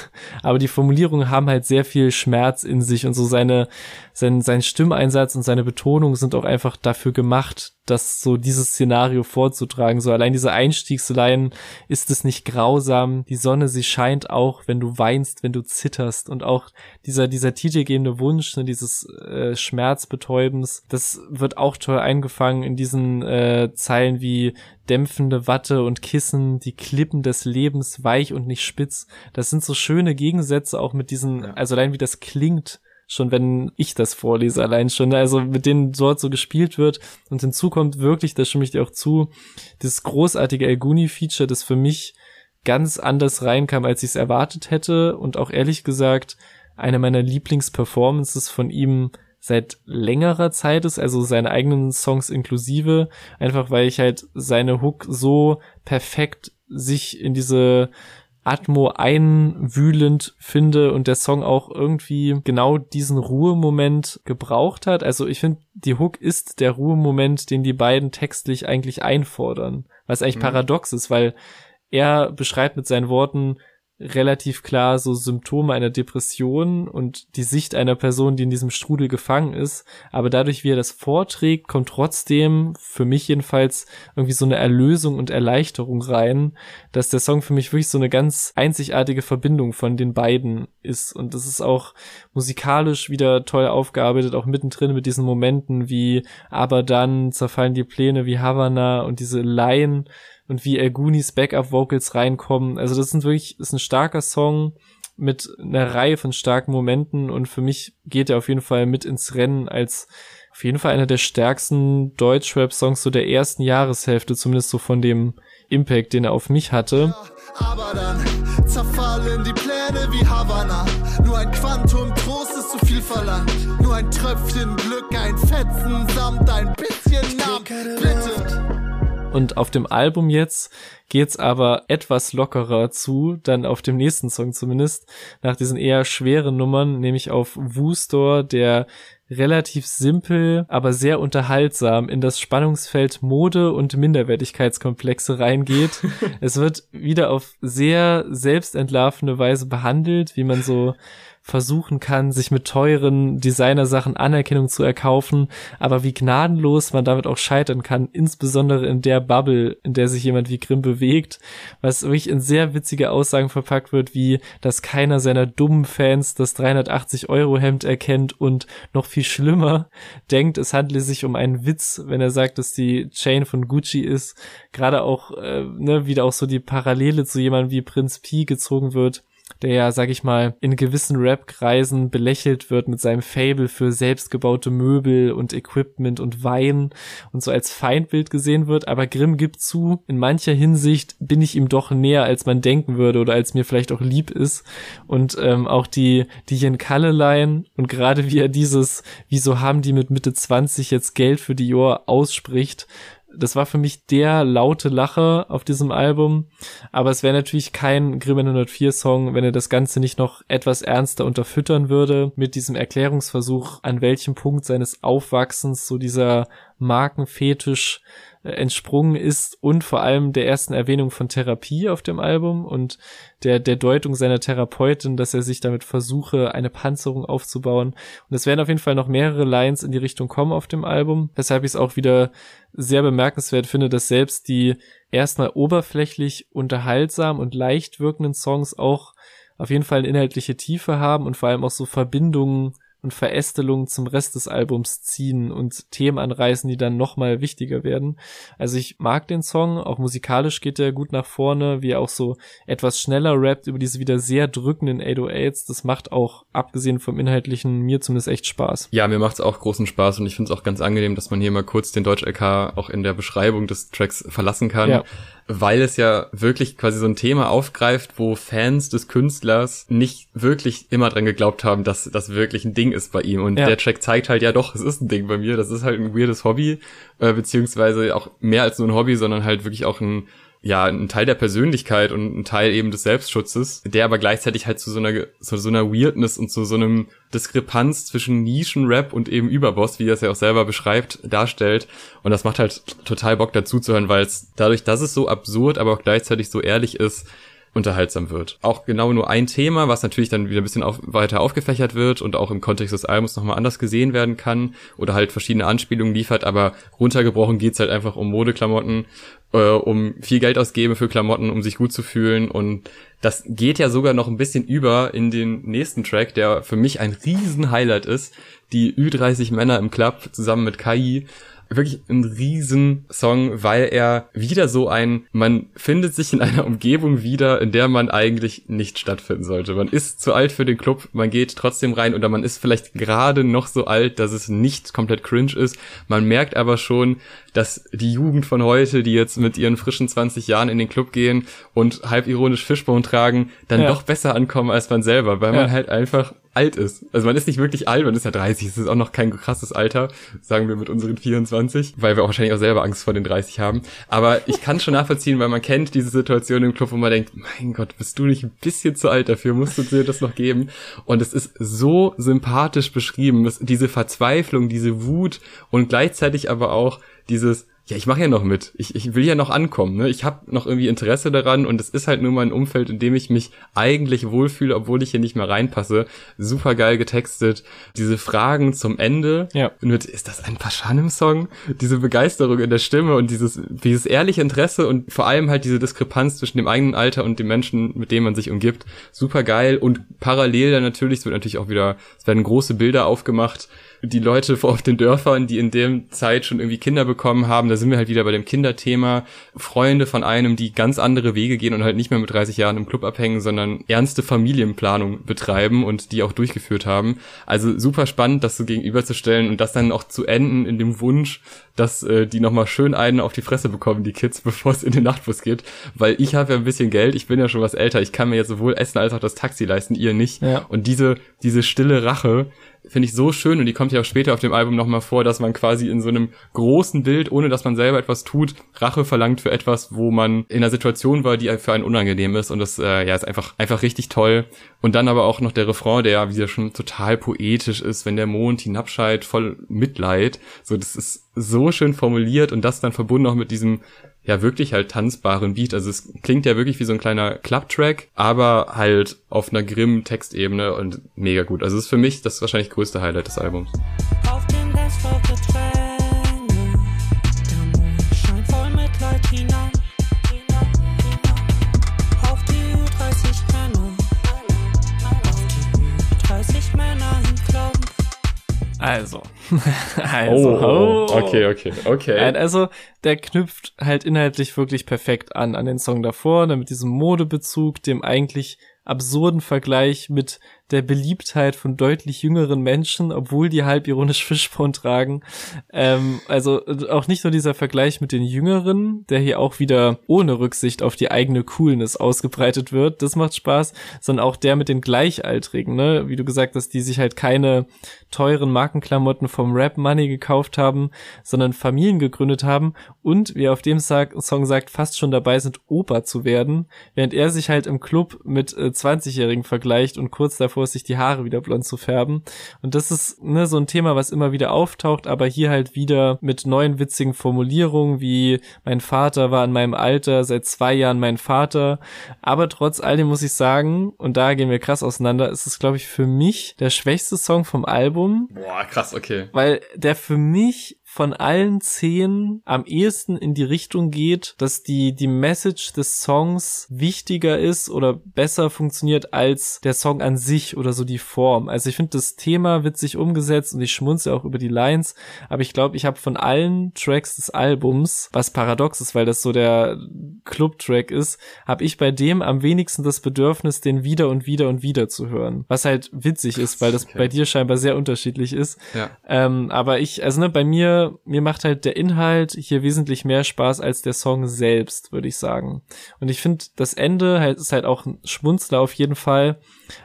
B: aber die Formulierungen haben halt sehr viel Schmerz in sich und so seine, sein, sein Stimmeinsatz und seine Betonung sind auch einfach dafür gemacht, das so dieses Szenario vorzutragen. So allein diese Einstiegsleien, ist es nicht grausam? Die Sonne, sie scheint auch, wenn du weinst, wenn du zitterst und auch dieser, dieser titelgebende Wunsch, ne, dieses äh, Schmerzbetäubens, das wird auch toll eingefangen in diesen äh, Zeilen wie dämpfende Watte und Kissen, die Klippen des Lebens weich und nicht spitz. Das sind so schöne Gegensätze auch mit diesen, also allein wie das klingt, schon wenn ich das vorlese allein schon, also mit denen dort so gespielt wird und hinzu kommt wirklich, da stimme ich dir auch zu, dieses großartige Elguni-Feature, das für mich ganz anders reinkam, als ich es erwartet hätte. Und auch ehrlich gesagt eine meiner Lieblingsperformances von ihm seit längerer Zeit ist, also seine eigenen Songs inklusive, einfach weil ich halt seine Hook so perfekt sich in diese Atmo einwühlend finde und der Song auch irgendwie genau diesen Ruhemoment gebraucht hat. Also ich finde, die Hook ist der Ruhemoment, den die beiden textlich eigentlich einfordern, was eigentlich mhm. paradox ist, weil er beschreibt mit seinen Worten, relativ klar so Symptome einer Depression und die Sicht einer Person, die in diesem Strudel gefangen ist. Aber dadurch, wie er das vorträgt, kommt trotzdem, für mich jedenfalls, irgendwie so eine Erlösung und Erleichterung rein, dass der Song für mich wirklich so eine ganz einzigartige Verbindung von den beiden ist. Und das ist auch musikalisch wieder toll aufgearbeitet, auch mittendrin mit diesen Momenten wie aber dann zerfallen die Pläne wie Havana und diese Laien und wie Ergunis Backup-Vocals reinkommen. Also das sind wirklich, ist ein starker Song mit einer Reihe von starken Momenten und für mich geht er auf jeden Fall mit ins Rennen als auf jeden Fall einer der stärksten Deutschrap-Songs so der ersten Jahreshälfte, zumindest so von dem Impact, den er auf mich hatte. Aber dann zerfallen die Pläne wie Havanna. Nur ein Quantum Trost ist zu viel verlangt. Nur ein Tröpfchen Glück, ein Fetzen samt ein bisschen Namen. Bitte. Und auf dem Album jetzt geht's aber etwas lockerer zu, dann auf dem nächsten Song zumindest, nach diesen eher schweren Nummern, nämlich auf Woo-Store, der relativ simpel, aber sehr unterhaltsam in das Spannungsfeld Mode und Minderwertigkeitskomplexe reingeht. es wird wieder auf sehr selbstentlarvende Weise behandelt, wie man so versuchen kann, sich mit teuren Designersachen Anerkennung zu erkaufen, aber wie gnadenlos man damit auch scheitern kann, insbesondere in der Bubble, in der sich jemand wie Grimm bewegt, was wirklich in sehr witzige Aussagen verpackt wird, wie, dass keiner seiner dummen Fans das 380 Euro Hemd erkennt und noch viel schlimmer denkt, es handle sich um einen Witz, wenn er sagt, dass die Chain von Gucci ist, gerade auch, äh, ne, wieder auch so die Parallele zu jemandem wie Prinz Pi gezogen wird, der ja, sag ich mal, in gewissen Rap-Kreisen belächelt wird mit seinem Fable für selbstgebaute Möbel und Equipment und Wein und so als Feindbild gesehen wird. Aber Grimm gibt zu, in mancher Hinsicht bin ich ihm doch näher, als man denken würde oder als mir vielleicht auch lieb ist. Und ähm, auch die, die Jen Kalle-Line und gerade wie er dieses, wieso haben die mit Mitte 20 jetzt Geld für Dior ausspricht, das war für mich der laute Lacher auf diesem Album. Aber es wäre natürlich kein Grimm 104 Song, wenn er das Ganze nicht noch etwas ernster unterfüttern würde mit diesem Erklärungsversuch, an welchem Punkt seines Aufwachsens so dieser Markenfetisch entsprungen ist und vor allem der ersten Erwähnung von Therapie auf dem Album und der, der Deutung seiner Therapeutin, dass er sich damit versuche, eine Panzerung aufzubauen. Und es werden auf jeden Fall noch mehrere Lines in die Richtung kommen auf dem Album, weshalb ich es auch wieder sehr bemerkenswert finde, dass selbst die erstmal oberflächlich unterhaltsam und leicht wirkenden Songs auch auf jeden Fall eine inhaltliche Tiefe haben und vor allem auch so Verbindungen und Verästelungen zum Rest des Albums ziehen und Themen anreißen, die dann nochmal wichtiger werden. Also ich mag den Song, auch musikalisch geht er gut nach vorne, wie er auch so etwas schneller rappt über diese wieder sehr drückenden 808s. Das macht auch, abgesehen vom Inhaltlichen, mir zumindest echt Spaß.
A: Ja, mir macht's auch großen Spaß und ich finde es auch ganz angenehm, dass man hier mal kurz den Deutsch-LK auch in der Beschreibung des Tracks verlassen kann. Ja weil es ja wirklich quasi so ein Thema aufgreift, wo Fans des Künstlers nicht wirklich immer dran geglaubt haben, dass das wirklich ein Ding ist bei ihm. Und ja. der Track zeigt halt ja doch, es ist ein Ding bei mir. Das ist halt ein weirdes Hobby, äh, beziehungsweise auch mehr als nur ein Hobby, sondern halt wirklich auch ein ja ein Teil der Persönlichkeit und ein Teil eben des Selbstschutzes, der aber gleichzeitig halt zu so einer zu so einer Weirdness und zu so einem Diskrepanz zwischen Nischenrap und eben Überboss, wie er es ja auch selber beschreibt, darstellt. Und das macht halt total Bock dazu zu hören, weil es dadurch, dass es so absurd, aber auch gleichzeitig so ehrlich ist, unterhaltsam wird. Auch genau nur ein Thema, was natürlich dann wieder ein bisschen auf, weiter aufgefächert wird und auch im Kontext des Albums nochmal anders gesehen werden kann oder halt verschiedene Anspielungen liefert, aber runtergebrochen geht's halt einfach um Modeklamotten, äh, um viel Geld ausgeben für Klamotten, um sich gut zu fühlen und das geht ja sogar noch ein bisschen über in den nächsten Track, der für mich ein riesen Highlight ist, die Ü30 Männer im Club zusammen mit Kai wirklich ein Riesensong, weil er wieder so ein, man findet sich in einer Umgebung wieder, in der man eigentlich nicht stattfinden sollte. Man ist zu alt für den Club, man geht trotzdem rein oder man ist vielleicht gerade noch so alt, dass es nicht komplett cringe ist. Man merkt aber schon, dass die Jugend von heute, die jetzt mit ihren frischen 20 Jahren in den Club gehen und halb ironisch Fischbone tragen, dann ja. doch besser ankommen als man selber, weil ja. man halt einfach alt ist. Also man ist nicht wirklich alt, man ist ja 30, es ist auch noch kein krasses Alter, sagen wir mit unseren 24, weil wir auch wahrscheinlich auch selber Angst vor den 30 haben. Aber ich kann schon nachvollziehen, weil man kennt diese Situation im Club, wo man denkt, mein Gott, bist du nicht ein bisschen zu alt dafür, musst du dir das noch geben? Und es ist so sympathisch beschrieben, diese Verzweiflung, diese Wut und gleichzeitig aber auch dieses, ja, ich mache ja noch mit. Ich, ich will ja noch ankommen. Ne? Ich habe noch irgendwie Interesse daran und es ist halt nur mal ein Umfeld, in dem ich mich eigentlich wohlfühle, obwohl ich hier nicht mehr reinpasse. Super geil getextet. Diese Fragen zum Ende.
B: Ja.
A: Mit, ist das ein Paschanim-Song? Diese Begeisterung in der Stimme und dieses, dieses ehrliche Interesse und vor allem halt diese Diskrepanz zwischen dem eigenen Alter und dem Menschen, mit dem man sich umgibt. Super geil und parallel dann natürlich, es wird natürlich auch wieder, es werden große Bilder aufgemacht die Leute vor auf den Dörfern, die in dem Zeit schon irgendwie Kinder bekommen haben, da sind wir halt wieder bei dem Kinderthema. Freunde von einem, die ganz andere Wege gehen und halt nicht mehr mit 30 Jahren im Club abhängen, sondern ernste Familienplanung betreiben und die auch durchgeführt haben. Also super spannend, das so gegenüberzustellen und das dann auch zu enden in dem Wunsch, dass äh, die nochmal schön einen auf die Fresse bekommen, die Kids, bevor es in den Nachtbus geht. Weil ich habe ja ein bisschen Geld, ich bin ja schon was älter, ich kann mir jetzt sowohl Essen als auch das Taxi leisten, ihr nicht.
B: Ja.
A: Und diese, diese stille Rache, finde ich so schön und die kommt ja auch später auf dem Album nochmal vor, dass man quasi in so einem großen Bild, ohne dass man selber etwas tut, Rache verlangt für etwas, wo man in einer Situation war, die für einen unangenehm ist und das äh, ja ist einfach einfach richtig toll und dann aber auch noch der Refrain, der ja wieder schon total poetisch ist, wenn der Mond hinabscheit, voll Mitleid, so das ist so schön formuliert und das dann verbunden auch mit diesem ja wirklich halt tanzbaren Beat. Also es klingt ja wirklich wie so ein kleiner Club-Track, aber halt auf einer grimmen Textebene und mega gut. Also es ist für mich das wahrscheinlich größte Highlight des Albums.
B: Also. also.
A: Oh, oh, okay, okay, okay.
B: Also, der knüpft halt inhaltlich wirklich perfekt an, an den Song davor, ne, mit diesem Modebezug, dem eigentlich absurden Vergleich mit der Beliebtheit von deutlich jüngeren Menschen, obwohl die halb ironisch Fischporn tragen. Ähm, also auch nicht nur dieser Vergleich mit den Jüngeren, der hier auch wieder ohne Rücksicht auf die eigene Coolness ausgebreitet wird, das macht Spaß, sondern auch der mit den Gleichaltrigen, ne? Wie du gesagt hast, die sich halt keine teuren Markenklamotten vom Rap Money gekauft haben, sondern Familien gegründet haben und, wie er auf dem Song sagt, fast schon dabei sind, Opa zu werden, während er sich halt im Club mit äh, 20-Jährigen vergleicht und kurz davor davor sich die Haare wieder blond zu färben. Und das ist ne, so ein Thema, was immer wieder auftaucht, aber hier halt wieder mit neuen witzigen Formulierungen wie mein Vater war in meinem Alter, seit zwei Jahren mein Vater. Aber trotz all dem muss ich sagen, und da gehen wir krass auseinander, ist es, glaube ich, für mich der schwächste Song vom Album.
A: Boah, krass, okay.
B: Weil der für mich von allen zehn am ehesten in die Richtung geht, dass die, die Message des Songs wichtiger ist oder besser funktioniert als der Song an sich oder so die Form. Also ich finde, das Thema witzig umgesetzt und ich schmunze auch über die Lines, aber ich glaube, ich habe von allen Tracks des Albums, was paradox ist, weil das so der Club-Track ist, habe ich bei dem am wenigsten das Bedürfnis, den wieder und wieder und wieder zu hören. Was halt witzig ist, weil das okay. bei dir scheinbar sehr unterschiedlich ist.
A: Ja.
B: Ähm, aber ich, also ne, bei mir mir, macht halt der Inhalt hier wesentlich mehr Spaß als der Song selbst, würde ich sagen. Und ich finde, das Ende halt, ist halt auch ein Schmunzler auf jeden Fall,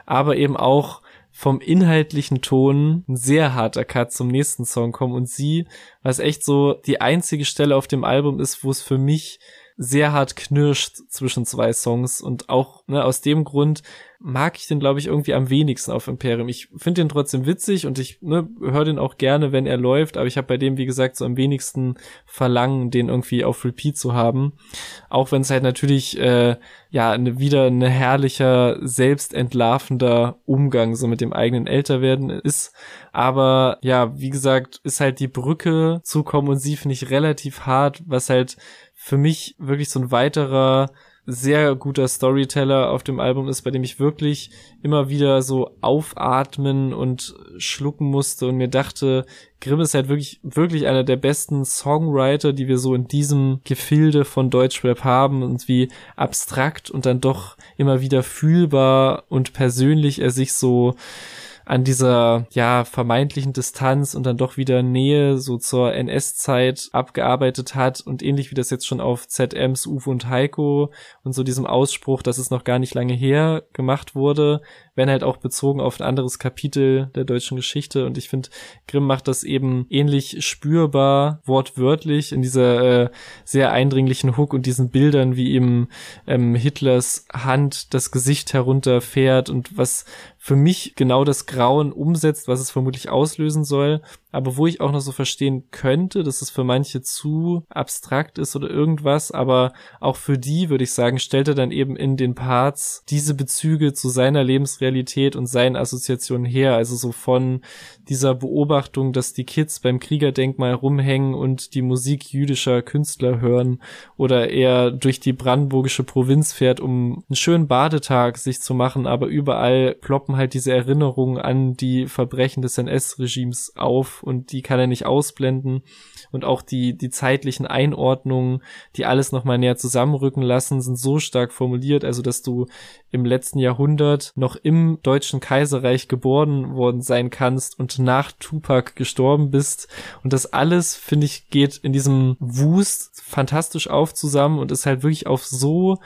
B: aber eben auch vom inhaltlichen Ton ein sehr harter Cut zum nächsten Song kommen und sie, was echt so die einzige Stelle auf dem Album ist, wo es für mich sehr hart knirscht zwischen zwei Songs und auch ne, aus dem Grund mag ich den, glaube ich, irgendwie am wenigsten auf Imperium. Ich finde den trotzdem witzig und ich ne, höre den auch gerne, wenn er läuft, aber ich habe bei dem, wie gesagt, so am wenigsten Verlangen, den irgendwie auf Repeat zu haben. Auch wenn es halt natürlich äh, ja ne, wieder ein herrlicher, selbstentlarvender Umgang so mit dem eigenen Älterwerden ist. Aber ja, wie gesagt, ist halt die Brücke zu kommen und sie finde ich relativ hart, was halt für mich wirklich so ein weiterer sehr guter Storyteller auf dem Album ist, bei dem ich wirklich immer wieder so aufatmen und schlucken musste und mir dachte, Grimm ist halt wirklich, wirklich einer der besten Songwriter, die wir so in diesem Gefilde von Deutschrap haben und wie abstrakt und dann doch immer wieder fühlbar und persönlich er sich so an dieser ja vermeintlichen Distanz und dann doch wieder Nähe so zur NS-Zeit abgearbeitet hat und ähnlich wie das jetzt schon auf ZMs Uwe und Heiko und so diesem Ausspruch, dass es noch gar nicht lange her gemacht wurde, wenn halt auch bezogen auf ein anderes Kapitel der deutschen Geschichte. Und ich finde Grimm macht das eben ähnlich spürbar wortwörtlich in dieser äh, sehr eindringlichen Hook und diesen Bildern wie eben ähm, Hitlers Hand das Gesicht herunterfährt und was für mich genau das Grauen umsetzt, was es vermutlich auslösen soll, aber wo ich auch noch so verstehen könnte, dass es für manche zu abstrakt ist oder irgendwas, aber auch für die, würde ich sagen, stellt er dann eben in den Parts diese Bezüge zu seiner Lebensrealität und seinen Assoziationen her, also so von dieser Beobachtung, dass die Kids beim Kriegerdenkmal rumhängen und die Musik jüdischer Künstler hören oder er durch die brandenburgische Provinz fährt, um einen schönen Badetag sich zu machen, aber überall ploppen halt diese Erinnerungen an die Verbrechen des NS-Regimes auf und die kann er nicht ausblenden. Und auch die, die zeitlichen Einordnungen, die alles nochmal näher zusammenrücken lassen, sind so stark formuliert, also dass du im letzten Jahrhundert noch im deutschen Kaiserreich geboren worden sein kannst und nach Tupac gestorben bist. Und das alles, finde ich, geht in diesem Wust fantastisch auf zusammen und ist halt wirklich auf so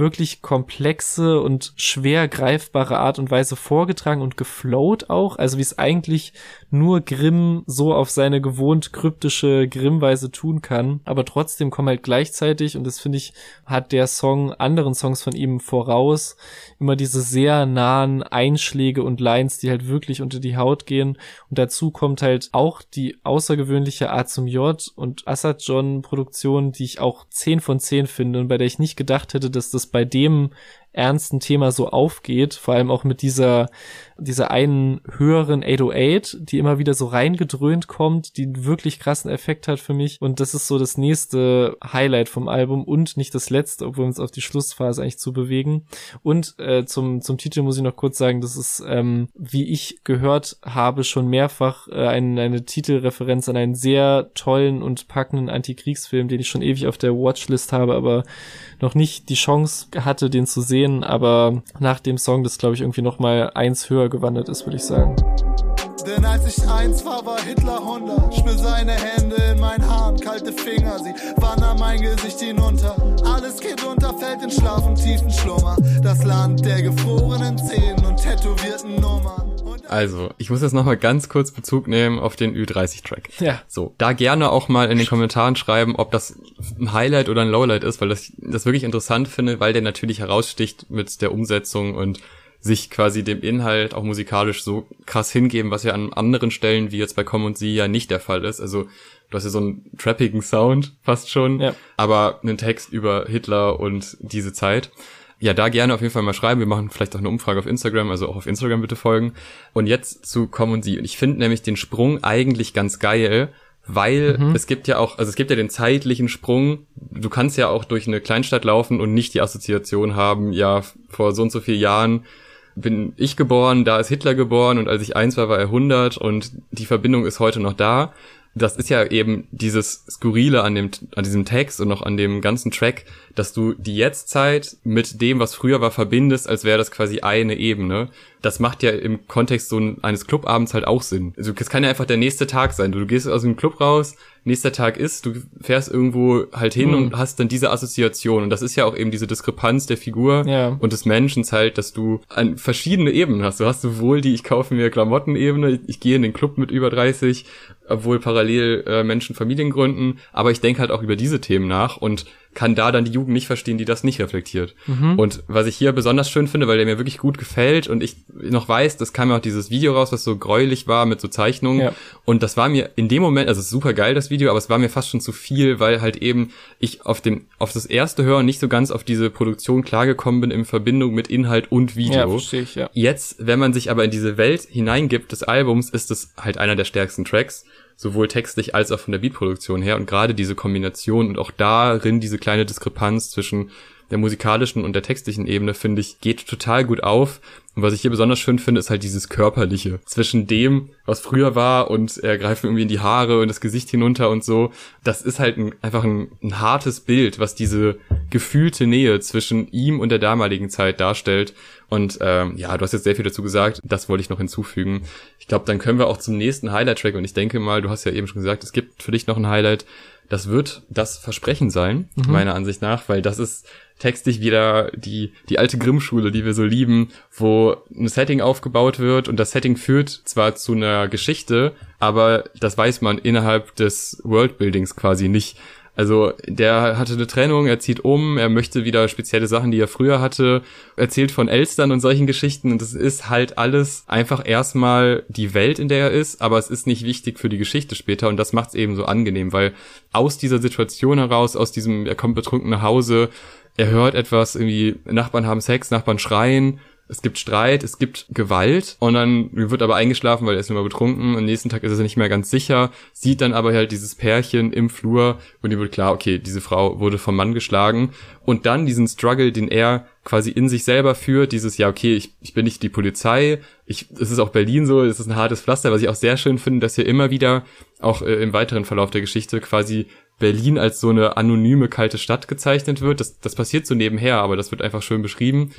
B: wirklich komplexe und schwer greifbare Art und Weise vorgetragen und geflowt auch, also wie es eigentlich nur Grimm so auf seine gewohnt kryptische Grimmweise tun kann, aber trotzdem kommen halt gleichzeitig und das finde ich hat der Song anderen Songs von ihm voraus immer diese sehr nahen Einschläge und Lines, die halt wirklich unter die Haut gehen. Und dazu kommt halt auch die außergewöhnliche A zum J und Assad John Produktion, die ich auch 10 von 10 finde und bei der ich nicht gedacht hätte, dass das bei dem ernsten Thema so aufgeht, vor allem auch mit dieser, dieser einen höheren 808, die immer wieder so reingedröhnt kommt, die einen wirklich krassen Effekt hat für mich. Und das ist so das nächste Highlight vom Album und nicht das letzte, obwohl wir uns auf die Schlussphase eigentlich zu bewegen. Und äh, zum, zum Titel muss ich noch kurz sagen, das ist, ähm, wie ich gehört habe, schon mehrfach äh, eine, eine Titelreferenz an einen sehr tollen und packenden Antikriegsfilm, den ich schon ewig auf der Watchlist habe, aber noch nicht die Chance hatte, den zu sehen, aber nach dem Song das glaube ich irgendwie noch mal eins höher gewandert ist, würde ich sagen.
C: Denn als ich eins war, war Hitler 100. Spür seine Hände in meinen Haaren, kalte Finger, sie wandern mein Gesicht hinunter. Alles geht unter, fällt in Schlaf und tiefen Schlummer. Das Land der gefrorenen Zähnen und tätowierten Nummern.
A: Also, ich muss jetzt nochmal ganz kurz Bezug nehmen auf den Ü30-Track.
B: Ja.
A: So, da gerne auch mal in den Kommentaren schreiben, ob das ein Highlight oder ein Lowlight ist, weil das, das wirklich interessant finde, weil der natürlich heraussticht mit der Umsetzung und sich quasi dem Inhalt auch musikalisch so krass hingeben, was ja an anderen Stellen, wie jetzt bei Com und Sie, ja nicht der Fall ist. Also du hast ja so einen trappigen Sound fast schon,
B: Ja.
A: aber einen Text über Hitler und diese Zeit. Ja, da gerne auf jeden Fall mal schreiben. Wir machen vielleicht auch eine Umfrage auf Instagram, also auch auf Instagram bitte folgen. Und jetzt zu und Sie. Und ich finde nämlich den Sprung eigentlich ganz geil, weil es gibt ja auch, also es gibt ja den zeitlichen Sprung. Du kannst ja auch durch eine Kleinstadt laufen und nicht die Assoziation haben, ja, vor so und so vielen Jahren bin ich geboren, da ist Hitler geboren und als ich eins war, war er 100 und die Verbindung ist heute noch da. Das ist ja eben dieses Skurrile an dem, an diesem Text und noch an dem ganzen Track, dass du die Jetztzeit mit dem, was früher war, verbindest, als wäre das quasi eine Ebene. Das macht ja im Kontext so ein- eines Clubabends halt auch Sinn. Also es kann ja einfach der nächste Tag sein. Du, du gehst aus dem Club raus, nächster Tag ist, du fährst irgendwo halt hin
B: Mhm.
A: und hast dann diese Assoziation. Und das ist ja auch eben diese Diskrepanz der Figur
B: Ja.
A: und des Menschen halt, dass du an verschiedene Ebenen hast. Du hast sowohl die, ich kaufe mir Klamotten-Ebene, ich, ich gehe in den Club mit über 30, obwohl parallel äh, Menschen Familien gründen, aber ich denke halt auch über diese Themen nach und kann da dann die Jugend nicht verstehen, die das nicht reflektiert. Mhm. Und was ich hier besonders schön finde, weil der mir wirklich gut gefällt und ich noch weiß, das kam ja auch dieses Video raus, was so gräulich war mit so Zeichnungen. Ja. Und das war mir in dem Moment, also super geil das Video, aber es war mir fast schon zu viel, weil halt eben ich auf dem, auf das erste Hören nicht so ganz auf diese Produktion klargekommen bin in Verbindung mit Inhalt und Video. Ja,
B: verstehe ich, ja.
A: Jetzt, wenn man sich aber in diese Welt hineingibt des Albums, ist es halt einer der stärksten Tracks sowohl textlich als auch von der Beatproduktion her und gerade diese Kombination und auch darin diese kleine Diskrepanz zwischen der musikalischen und der textlichen Ebene, finde ich, geht total gut auf. Und was ich hier besonders schön finde, ist halt dieses Körperliche. Zwischen dem, was früher war und er greift irgendwie in die Haare und das Gesicht hinunter und so. Das ist halt ein, einfach ein, ein hartes Bild, was diese gefühlte Nähe zwischen ihm und der damaligen Zeit darstellt. Und ähm, ja, du hast jetzt sehr viel dazu gesagt. Das wollte ich noch hinzufügen. Ich glaube, dann können wir auch zum nächsten Highlight-Track. Und ich denke mal, du hast ja eben schon gesagt, es gibt für dich noch ein Highlight. Das wird das Versprechen sein, mhm. meiner Ansicht nach, weil das ist textlich wieder die, die alte Grimm-Schule, die wir so lieben, wo ein Setting aufgebaut wird und das Setting führt zwar zu einer Geschichte, aber das weiß man innerhalb des Worldbuildings quasi nicht. Also der hatte eine Trennung, er zieht um, er möchte wieder spezielle Sachen, die er früher hatte, erzählt von Elstern und solchen Geschichten. Und das ist halt alles einfach erstmal die Welt, in der er ist, aber es ist nicht wichtig für die Geschichte später. Und das macht es eben so angenehm, weil aus dieser Situation heraus, aus diesem, er kommt betrunken nach Hause, er hört etwas, irgendwie Nachbarn haben Sex, Nachbarn schreien, es gibt Streit, es gibt Gewalt und dann wird aber eingeschlafen, weil er ist immer betrunken. Am nächsten Tag ist er nicht mehr ganz sicher, sieht dann aber halt dieses Pärchen im Flur und ihm wird klar, okay, diese Frau wurde vom Mann geschlagen und dann diesen Struggle, den er quasi in sich selber führt, dieses, ja, okay, ich, ich bin nicht die Polizei, ich, es ist auch Berlin so, es ist ein hartes Pflaster, was ich auch sehr schön finde, dass hier immer wieder, auch äh, im weiteren Verlauf der Geschichte, quasi Berlin als so eine anonyme, kalte Stadt gezeichnet wird. Das, das passiert so nebenher, aber das wird einfach schön beschrieben.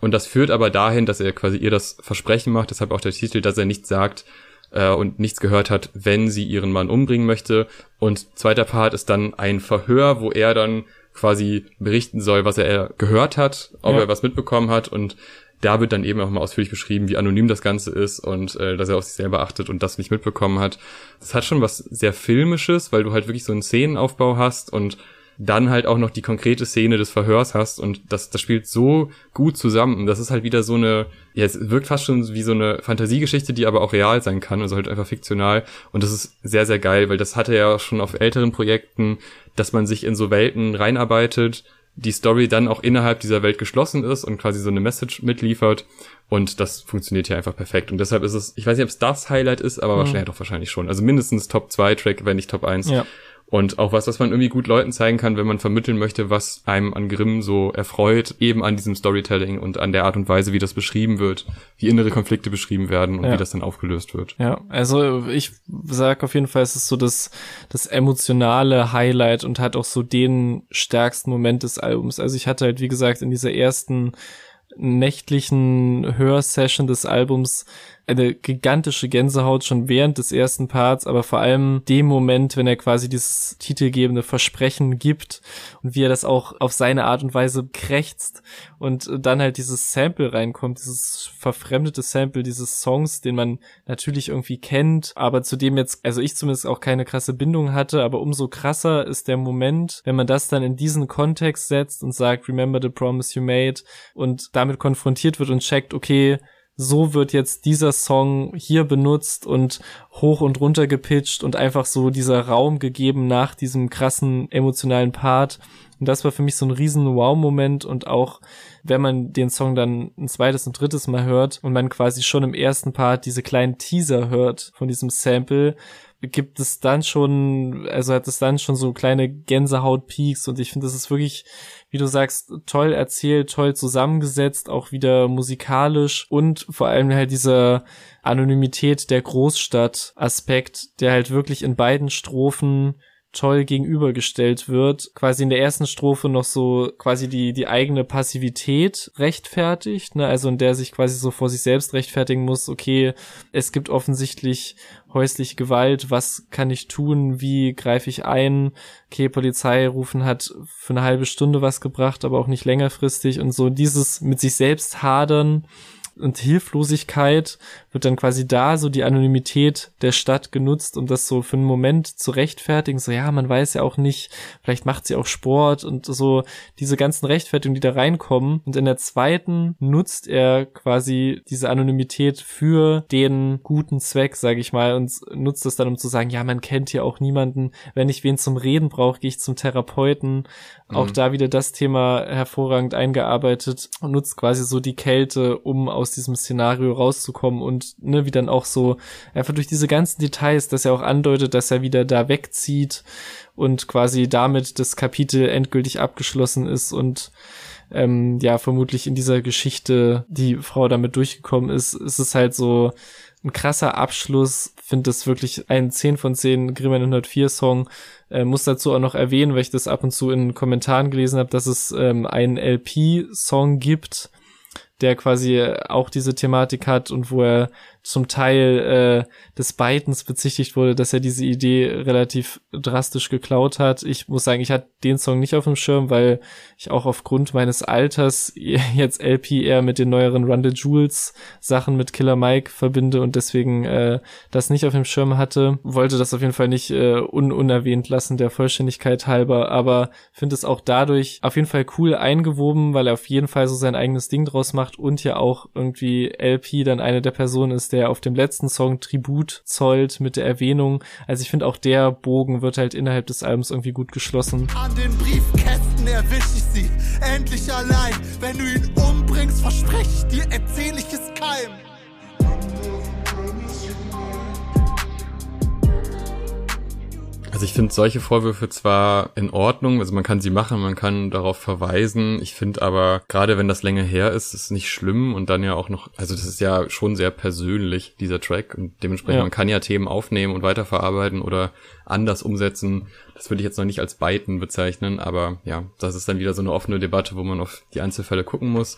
A: Und das führt aber dahin, dass er quasi ihr das Versprechen macht, deshalb auch der Titel, dass er nichts sagt äh, und nichts gehört hat, wenn sie ihren Mann umbringen möchte. Und zweiter Part ist dann ein Verhör, wo er dann quasi berichten soll, was er gehört hat, ob ja. er was mitbekommen hat und da wird dann eben auch mal ausführlich beschrieben, wie anonym das Ganze ist und äh, dass er auf sich selber achtet und das nicht mitbekommen hat. Das hat schon was sehr Filmisches, weil du halt wirklich so einen Szenenaufbau hast und dann halt auch noch die konkrete Szene des Verhörs hast und das, das spielt so gut zusammen. Das ist halt wieder so eine, ja, es wirkt fast schon wie so eine Fantasiegeschichte, die aber auch real sein kann, also halt einfach fiktional. Und das ist sehr, sehr geil, weil das hatte ja schon auf älteren Projekten, dass man sich in so Welten reinarbeitet, die Story dann auch innerhalb dieser Welt geschlossen ist und quasi so eine Message mitliefert. Und das funktioniert hier einfach perfekt. Und deshalb ist es, ich weiß nicht, ob es das Highlight ist, aber mhm. wahrscheinlich doch wahrscheinlich schon. Also mindestens Top 2 Track, wenn nicht Top 1. Ja. Und auch was, was man irgendwie gut Leuten zeigen kann, wenn man vermitteln möchte, was einem an Grimm so erfreut, eben an diesem Storytelling und an der Art und Weise, wie das beschrieben wird, wie innere Konflikte beschrieben werden und ja. wie das dann aufgelöst wird.
B: Ja, also ich sag auf jeden Fall, es ist so das, das emotionale Highlight und hat auch so den stärksten Moment des Albums. Also ich hatte halt, wie gesagt, in dieser ersten nächtlichen Hörsession des Albums eine gigantische Gänsehaut schon während des ersten Parts, aber vor allem dem Moment, wenn er quasi dieses titelgebende Versprechen gibt und wie er das auch auf seine Art und Weise krächzt und dann halt dieses Sample reinkommt, dieses verfremdete Sample dieses Songs, den man natürlich irgendwie kennt, aber zu dem jetzt, also ich zumindest auch keine krasse Bindung hatte, aber umso krasser ist der Moment, wenn man das dann in diesen Kontext setzt und sagt, remember the promise you made und damit konfrontiert wird und checkt, okay, so wird jetzt dieser Song hier benutzt und hoch und runter gepitcht und einfach so dieser Raum gegeben nach diesem krassen emotionalen Part. Und das war für mich so ein riesen Wow-Moment und auch wenn man den Song dann ein zweites und drittes Mal hört und man quasi schon im ersten Part diese kleinen Teaser hört von diesem Sample, gibt es dann schon, also hat es dann schon so kleine Gänsehaut-Peaks und ich finde, das ist wirklich, wie du sagst, toll erzählt, toll zusammengesetzt, auch wieder musikalisch und vor allem halt dieser Anonymität der Großstadt-Aspekt, der halt wirklich in beiden Strophen toll gegenübergestellt wird, quasi in der ersten Strophe noch so quasi die, die eigene Passivität rechtfertigt, ne, also in der sich quasi so vor sich selbst rechtfertigen muss, okay, es gibt offensichtlich häusliche Gewalt, was kann ich tun, wie greife ich ein, okay, Polizei rufen hat für eine halbe Stunde was gebracht, aber auch nicht längerfristig und so dieses mit sich selbst hadern, und Hilflosigkeit wird dann quasi da so die Anonymität der Stadt genutzt, um das so für einen Moment zu rechtfertigen. So, ja, man weiß ja auch nicht, vielleicht macht sie auch Sport und so diese ganzen Rechtfertigungen, die da reinkommen. Und in der zweiten nutzt er quasi diese Anonymität für den guten Zweck, sage ich mal, und nutzt es dann, um zu sagen, ja, man kennt hier auch niemanden. Wenn ich wen zum Reden brauche, gehe ich zum Therapeuten. Mhm. Auch da wieder das Thema hervorragend eingearbeitet und nutzt quasi so die Kälte, um aus diesem Szenario rauszukommen und ne, wie dann auch so einfach durch diese ganzen Details, dass er auch andeutet, dass er wieder da wegzieht und quasi damit das Kapitel endgültig abgeschlossen ist und ähm, ja, vermutlich in dieser Geschichte die Frau damit durchgekommen ist, ist es halt so ein krasser Abschluss. Finde das wirklich ein 10 von 10 Grimmen 104 Song. Äh, muss dazu auch noch erwähnen, weil ich das ab und zu in Kommentaren gelesen habe, dass es ähm, einen LP-Song gibt, der quasi auch diese Thematik hat und wo er zum Teil äh, des Beitens bezichtigt wurde, dass er diese Idee relativ drastisch geklaut hat. Ich muss sagen, ich hatte den Song nicht auf dem Schirm, weil ich auch aufgrund meines Alters jetzt LP eher mit den neueren Run the Jules Sachen mit Killer Mike verbinde und deswegen äh, das nicht auf dem Schirm hatte. Wollte das auf jeden Fall nicht äh, un unerwähnt lassen, der Vollständigkeit halber, aber finde es auch dadurch auf jeden Fall cool eingewoben, weil er auf jeden Fall so sein eigenes Ding draus macht und ja auch irgendwie LP dann eine der Personen ist, der auf dem letzten Song Tribut zollt mit der Erwähnung. Also ich finde auch der Bogen wird halt innerhalb des Albums irgendwie gut geschlossen.
C: An den Briefkästen erwisch ich sie endlich allein. Wenn du ihn umbringst, versprech ich dir, erzähl ich
A: Also ich finde solche Vorwürfe zwar in Ordnung, also man kann sie machen, man kann darauf verweisen. Ich finde aber, gerade wenn das länger her ist, ist es nicht schlimm und dann ja auch noch, also das ist ja schon sehr persönlich, dieser Track. Und dementsprechend, ja. man kann ja Themen aufnehmen und weiterverarbeiten oder anders umsetzen. Das würde ich jetzt noch nicht als Beiten bezeichnen, aber ja, das ist dann wieder so eine offene Debatte, wo man auf die Einzelfälle gucken muss.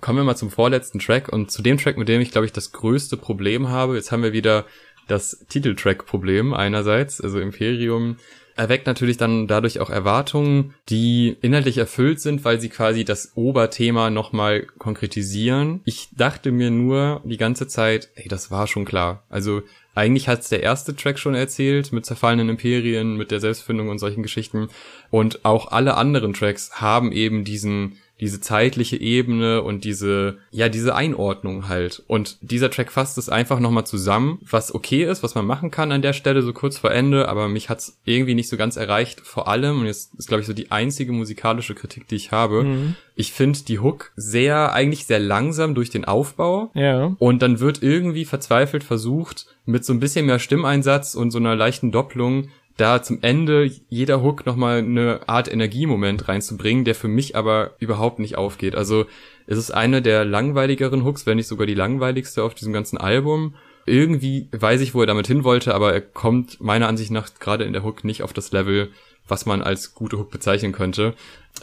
A: Kommen wir mal zum vorletzten Track und zu dem Track, mit dem ich glaube ich das größte Problem habe. Jetzt haben wir wieder das Titeltrack-Problem einerseits, also Imperium, erweckt natürlich dann dadurch auch Erwartungen, die inhaltlich erfüllt sind, weil sie quasi das Oberthema nochmal konkretisieren. Ich dachte mir nur die ganze Zeit, ey, das war schon klar. Also eigentlich hat's der erste Track schon erzählt, mit zerfallenen Imperien, mit der Selbstfindung und solchen Geschichten. Und auch alle anderen Tracks haben eben diesen diese zeitliche Ebene und diese, ja, diese Einordnung halt. Und dieser Track fasst es einfach nochmal zusammen, was okay ist, was man machen kann an der Stelle, so kurz vor Ende, aber mich hat's irgendwie nicht so ganz erreicht. Vor allem, und jetzt ist, glaube ich, so die einzige musikalische Kritik, die ich habe, mhm. ich finde die Hook sehr, eigentlich sehr langsam durch den Aufbau.
B: Ja.
A: Und dann wird irgendwie verzweifelt versucht, mit so ein bisschen mehr Stimmeinsatz und so einer leichten Doppelung da zum Ende jeder Hook nochmal eine Art Energiemoment reinzubringen, der für mich aber überhaupt nicht aufgeht. Also es ist eine der langweiligeren Hooks, wenn nicht sogar die langweiligste auf diesem ganzen Album. Irgendwie weiß ich, wo er damit hin wollte, aber er kommt meiner Ansicht nach gerade in der Hook nicht auf das Level, was man als gute Hook bezeichnen könnte.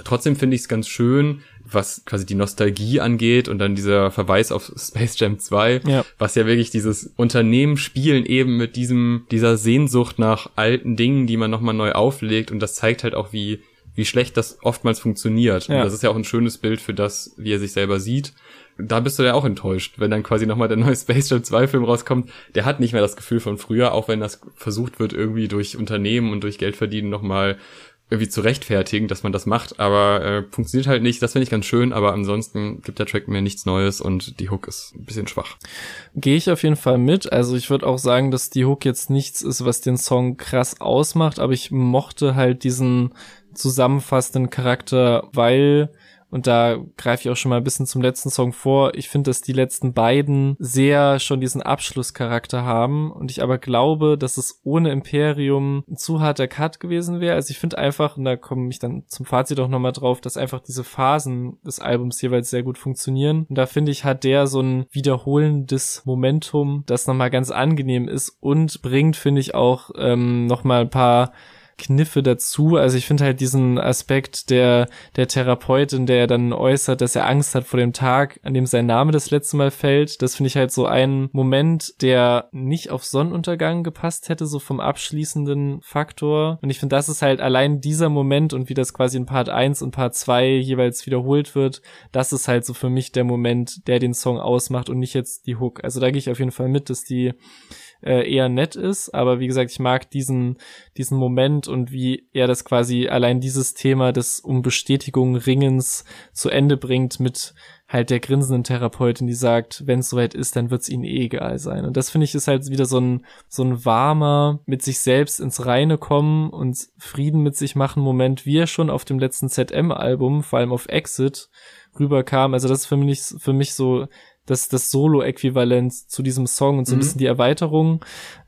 A: Trotzdem finde ich es ganz schön, was quasi die Nostalgie angeht und dann dieser Verweis auf Space Jam 2, ja. was ja wirklich dieses Unternehmen spielen eben mit diesem, dieser Sehnsucht nach alten Dingen, die man nochmal neu auflegt und das zeigt halt auch, wie, wie schlecht das oftmals funktioniert. Ja. Und das ist ja auch ein schönes Bild für das, wie er sich selber sieht. Da bist du ja auch enttäuscht, wenn dann quasi nochmal der neue Space Jam 2 Film rauskommt. Der hat nicht mehr das Gefühl von früher, auch wenn das versucht wird, irgendwie durch Unternehmen und durch Geld verdienen nochmal irgendwie zu rechtfertigen, dass man das macht, aber äh, funktioniert halt nicht. Das finde ich ganz schön, aber ansonsten gibt der Track mir nichts Neues und die Hook ist ein bisschen schwach.
B: Gehe ich auf jeden Fall mit. Also ich würde auch sagen, dass die Hook jetzt nichts ist, was den Song krass ausmacht, aber ich mochte halt diesen zusammenfassenden Charakter, weil und da greife ich auch schon mal ein bisschen zum letzten Song vor. Ich finde, dass die letzten beiden sehr schon diesen Abschlusscharakter haben. Und ich aber glaube, dass es ohne Imperium ein zu harter Cut gewesen wäre. Also ich finde einfach, und da komme ich dann zum Fazit auch nochmal drauf, dass einfach diese Phasen des Albums jeweils sehr gut funktionieren. Und da finde ich, hat der so ein wiederholendes Momentum, das nochmal ganz angenehm ist und bringt, finde ich, auch ähm, nochmal ein paar Kniffe dazu. Also ich finde halt diesen Aspekt der, der Therapeutin, der dann äußert, dass er Angst hat vor dem Tag, an dem sein Name das letzte Mal fällt. Das finde ich halt so ein Moment, der nicht auf Sonnenuntergang gepasst hätte, so vom abschließenden Faktor. Und ich finde, das ist halt allein dieser Moment und wie das quasi in Part 1 und Part 2 jeweils wiederholt wird, das ist halt so für mich der Moment, der den Song ausmacht und nicht jetzt die Hook. Also da gehe ich auf jeden Fall mit, dass die äh, eher nett ist, aber wie gesagt, ich mag diesen, diesen Moment und wie er das quasi allein dieses Thema des um Bestätigung Ringens zu Ende bringt mit halt der grinsenden Therapeutin, die sagt, wenn es soweit ist, dann wird es ihnen eh egal sein. Und das finde ich ist halt wieder so ein, so ein warmer, mit sich selbst ins Reine kommen und Frieden mit sich machen Moment, wie er schon auf dem letzten ZM-Album, vor allem auf Exit, rüberkam. Also das ist für mich, für mich so das, das Solo-Äquivalent zu diesem Song und so ein mhm. bisschen die Erweiterung,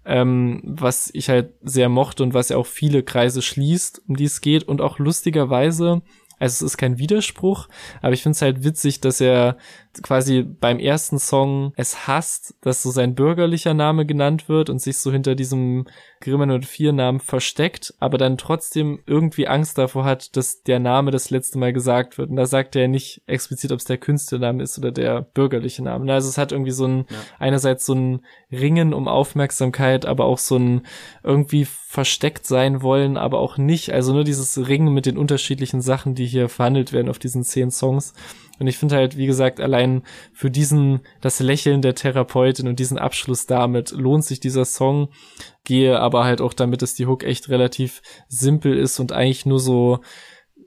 B: ähm, was ich halt sehr mochte und was ja auch viele Kreise schließt, um die es geht und auch lustigerweise also es ist kein Widerspruch, aber ich finde es halt witzig, dass er quasi beim ersten Song es hasst, dass so sein bürgerlicher Name genannt wird und sich so hinter diesem Grimmen 4 Namen versteckt, aber dann trotzdem irgendwie Angst davor hat, dass der Name das letzte Mal gesagt wird. Und da sagt er nicht explizit, ob es der Künstlername ist oder der bürgerliche Name. Also es hat irgendwie so ein, ja. einerseits so ein Ringen um Aufmerksamkeit, aber auch so ein irgendwie versteckt sein wollen, aber auch nicht. Also nur dieses Ringen mit den unterschiedlichen Sachen, die hier verhandelt werden auf diesen zehn Songs. Und ich finde halt, wie gesagt, allein für diesen, das Lächeln der Therapeutin und diesen Abschluss damit lohnt sich dieser Song. Gehe aber halt auch damit, dass die Hook echt relativ simpel ist und eigentlich nur so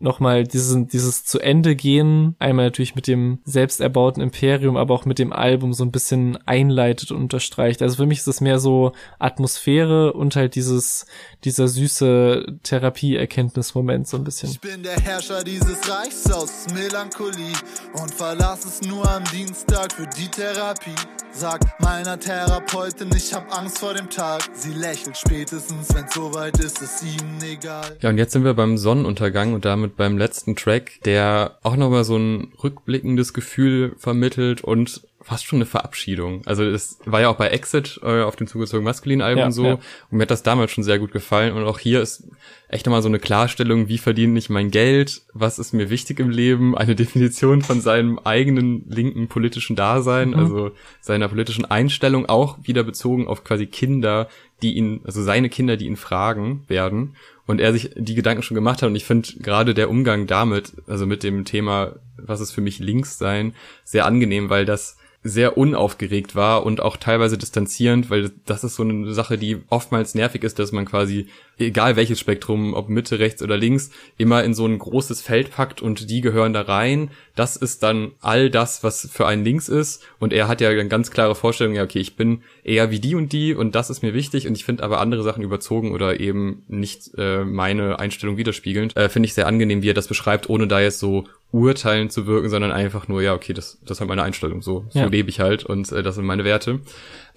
B: nochmal diesen, dieses zu Ende gehen, einmal natürlich mit dem selbst erbauten Imperium, aber auch mit dem Album so ein bisschen einleitet und unterstreicht. Also für mich ist es mehr so Atmosphäre und halt dieses, dieser süße Therapie-Erkenntnismoment so ein bisschen.
C: Ich bin der Herrscher dieses Reichs aus Melancholie und verlass es nur am Dienstag für die Therapie. Sag meiner Therapeutin, ich hab Angst vor dem Tag. Sie lächelt spätestens, wenn's soweit ist, ist ihnen egal.
A: Ja, und jetzt sind wir beim Sonnenuntergang und damit beim letzten Track, der auch nochmal so ein rückblickendes Gefühl vermittelt und fast schon eine Verabschiedung. Also es war ja auch bei Exit äh, auf dem zugezogenen maskulinen Album ja, so ja. und mir hat das damals schon sehr gut gefallen und auch hier ist echt nochmal so eine Klarstellung, wie verdiene ich mein Geld, was ist mir wichtig im Leben, eine Definition von seinem eigenen linken politischen Dasein, mhm. also seiner politischen Einstellung auch wieder bezogen auf quasi Kinder, die ihn, also seine Kinder, die ihn fragen werden. Und er sich die Gedanken schon gemacht hat. Und ich finde gerade der Umgang damit, also mit dem Thema, was ist für mich links sein, sehr angenehm, weil das sehr unaufgeregt war und auch teilweise distanzierend, weil das ist so eine Sache, die oftmals nervig ist, dass man quasi, egal welches Spektrum, ob Mitte, rechts oder links, immer in so ein großes Feld packt und die gehören da rein. Das ist dann all das, was für einen links ist. Und er hat ja eine ganz klare Vorstellung, ja, okay, ich bin eher wie die und die und das ist mir wichtig und ich finde aber andere Sachen überzogen oder eben nicht äh, meine Einstellung widerspiegelnd. Äh, finde ich sehr angenehm, wie er das beschreibt, ohne da jetzt so urteilen zu wirken, sondern einfach nur, ja, okay, das, das ist halt meine Einstellung, so, so ja. lebe ich halt und äh, das sind meine Werte.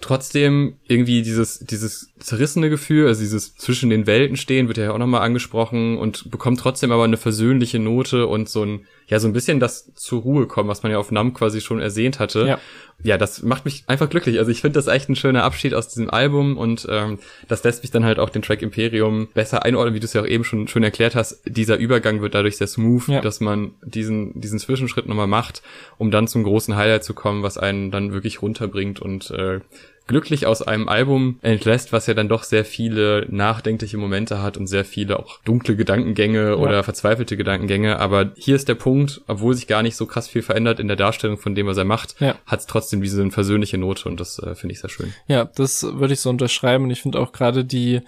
A: Trotzdem irgendwie dieses, dieses zerrissene Gefühl, also dieses zwischen den Welten stehen, wird ja auch nochmal angesprochen und bekommt trotzdem aber eine versöhnliche Note und so ein, ja, so ein bisschen das zur Ruhe kommen, was man ja auf Nam quasi schon ersehnt hatte. Ja ja, das macht mich einfach glücklich. Also ich finde das echt ein schöner Abschied aus diesem Album und ähm, das lässt mich dann halt auch den Track Imperium besser einordnen, wie du es ja auch eben schon schön erklärt hast. Dieser Übergang wird dadurch sehr smooth, ja. dass man diesen, diesen Zwischenschritt nochmal macht, um dann zum großen Highlight zu kommen, was einen dann wirklich runterbringt und äh, glücklich aus einem Album entlässt, was ja dann doch sehr viele nachdenkliche Momente hat und sehr viele auch dunkle Gedankengänge ja. oder verzweifelte Gedankengänge. Aber hier ist der Punkt, obwohl sich gar nicht so krass viel verändert in der Darstellung von dem, was er macht, ja. hat es trotzdem diese versöhnliche Note und das äh, finde ich sehr schön.
B: Ja, das würde ich so unterschreiben und ich finde auch gerade die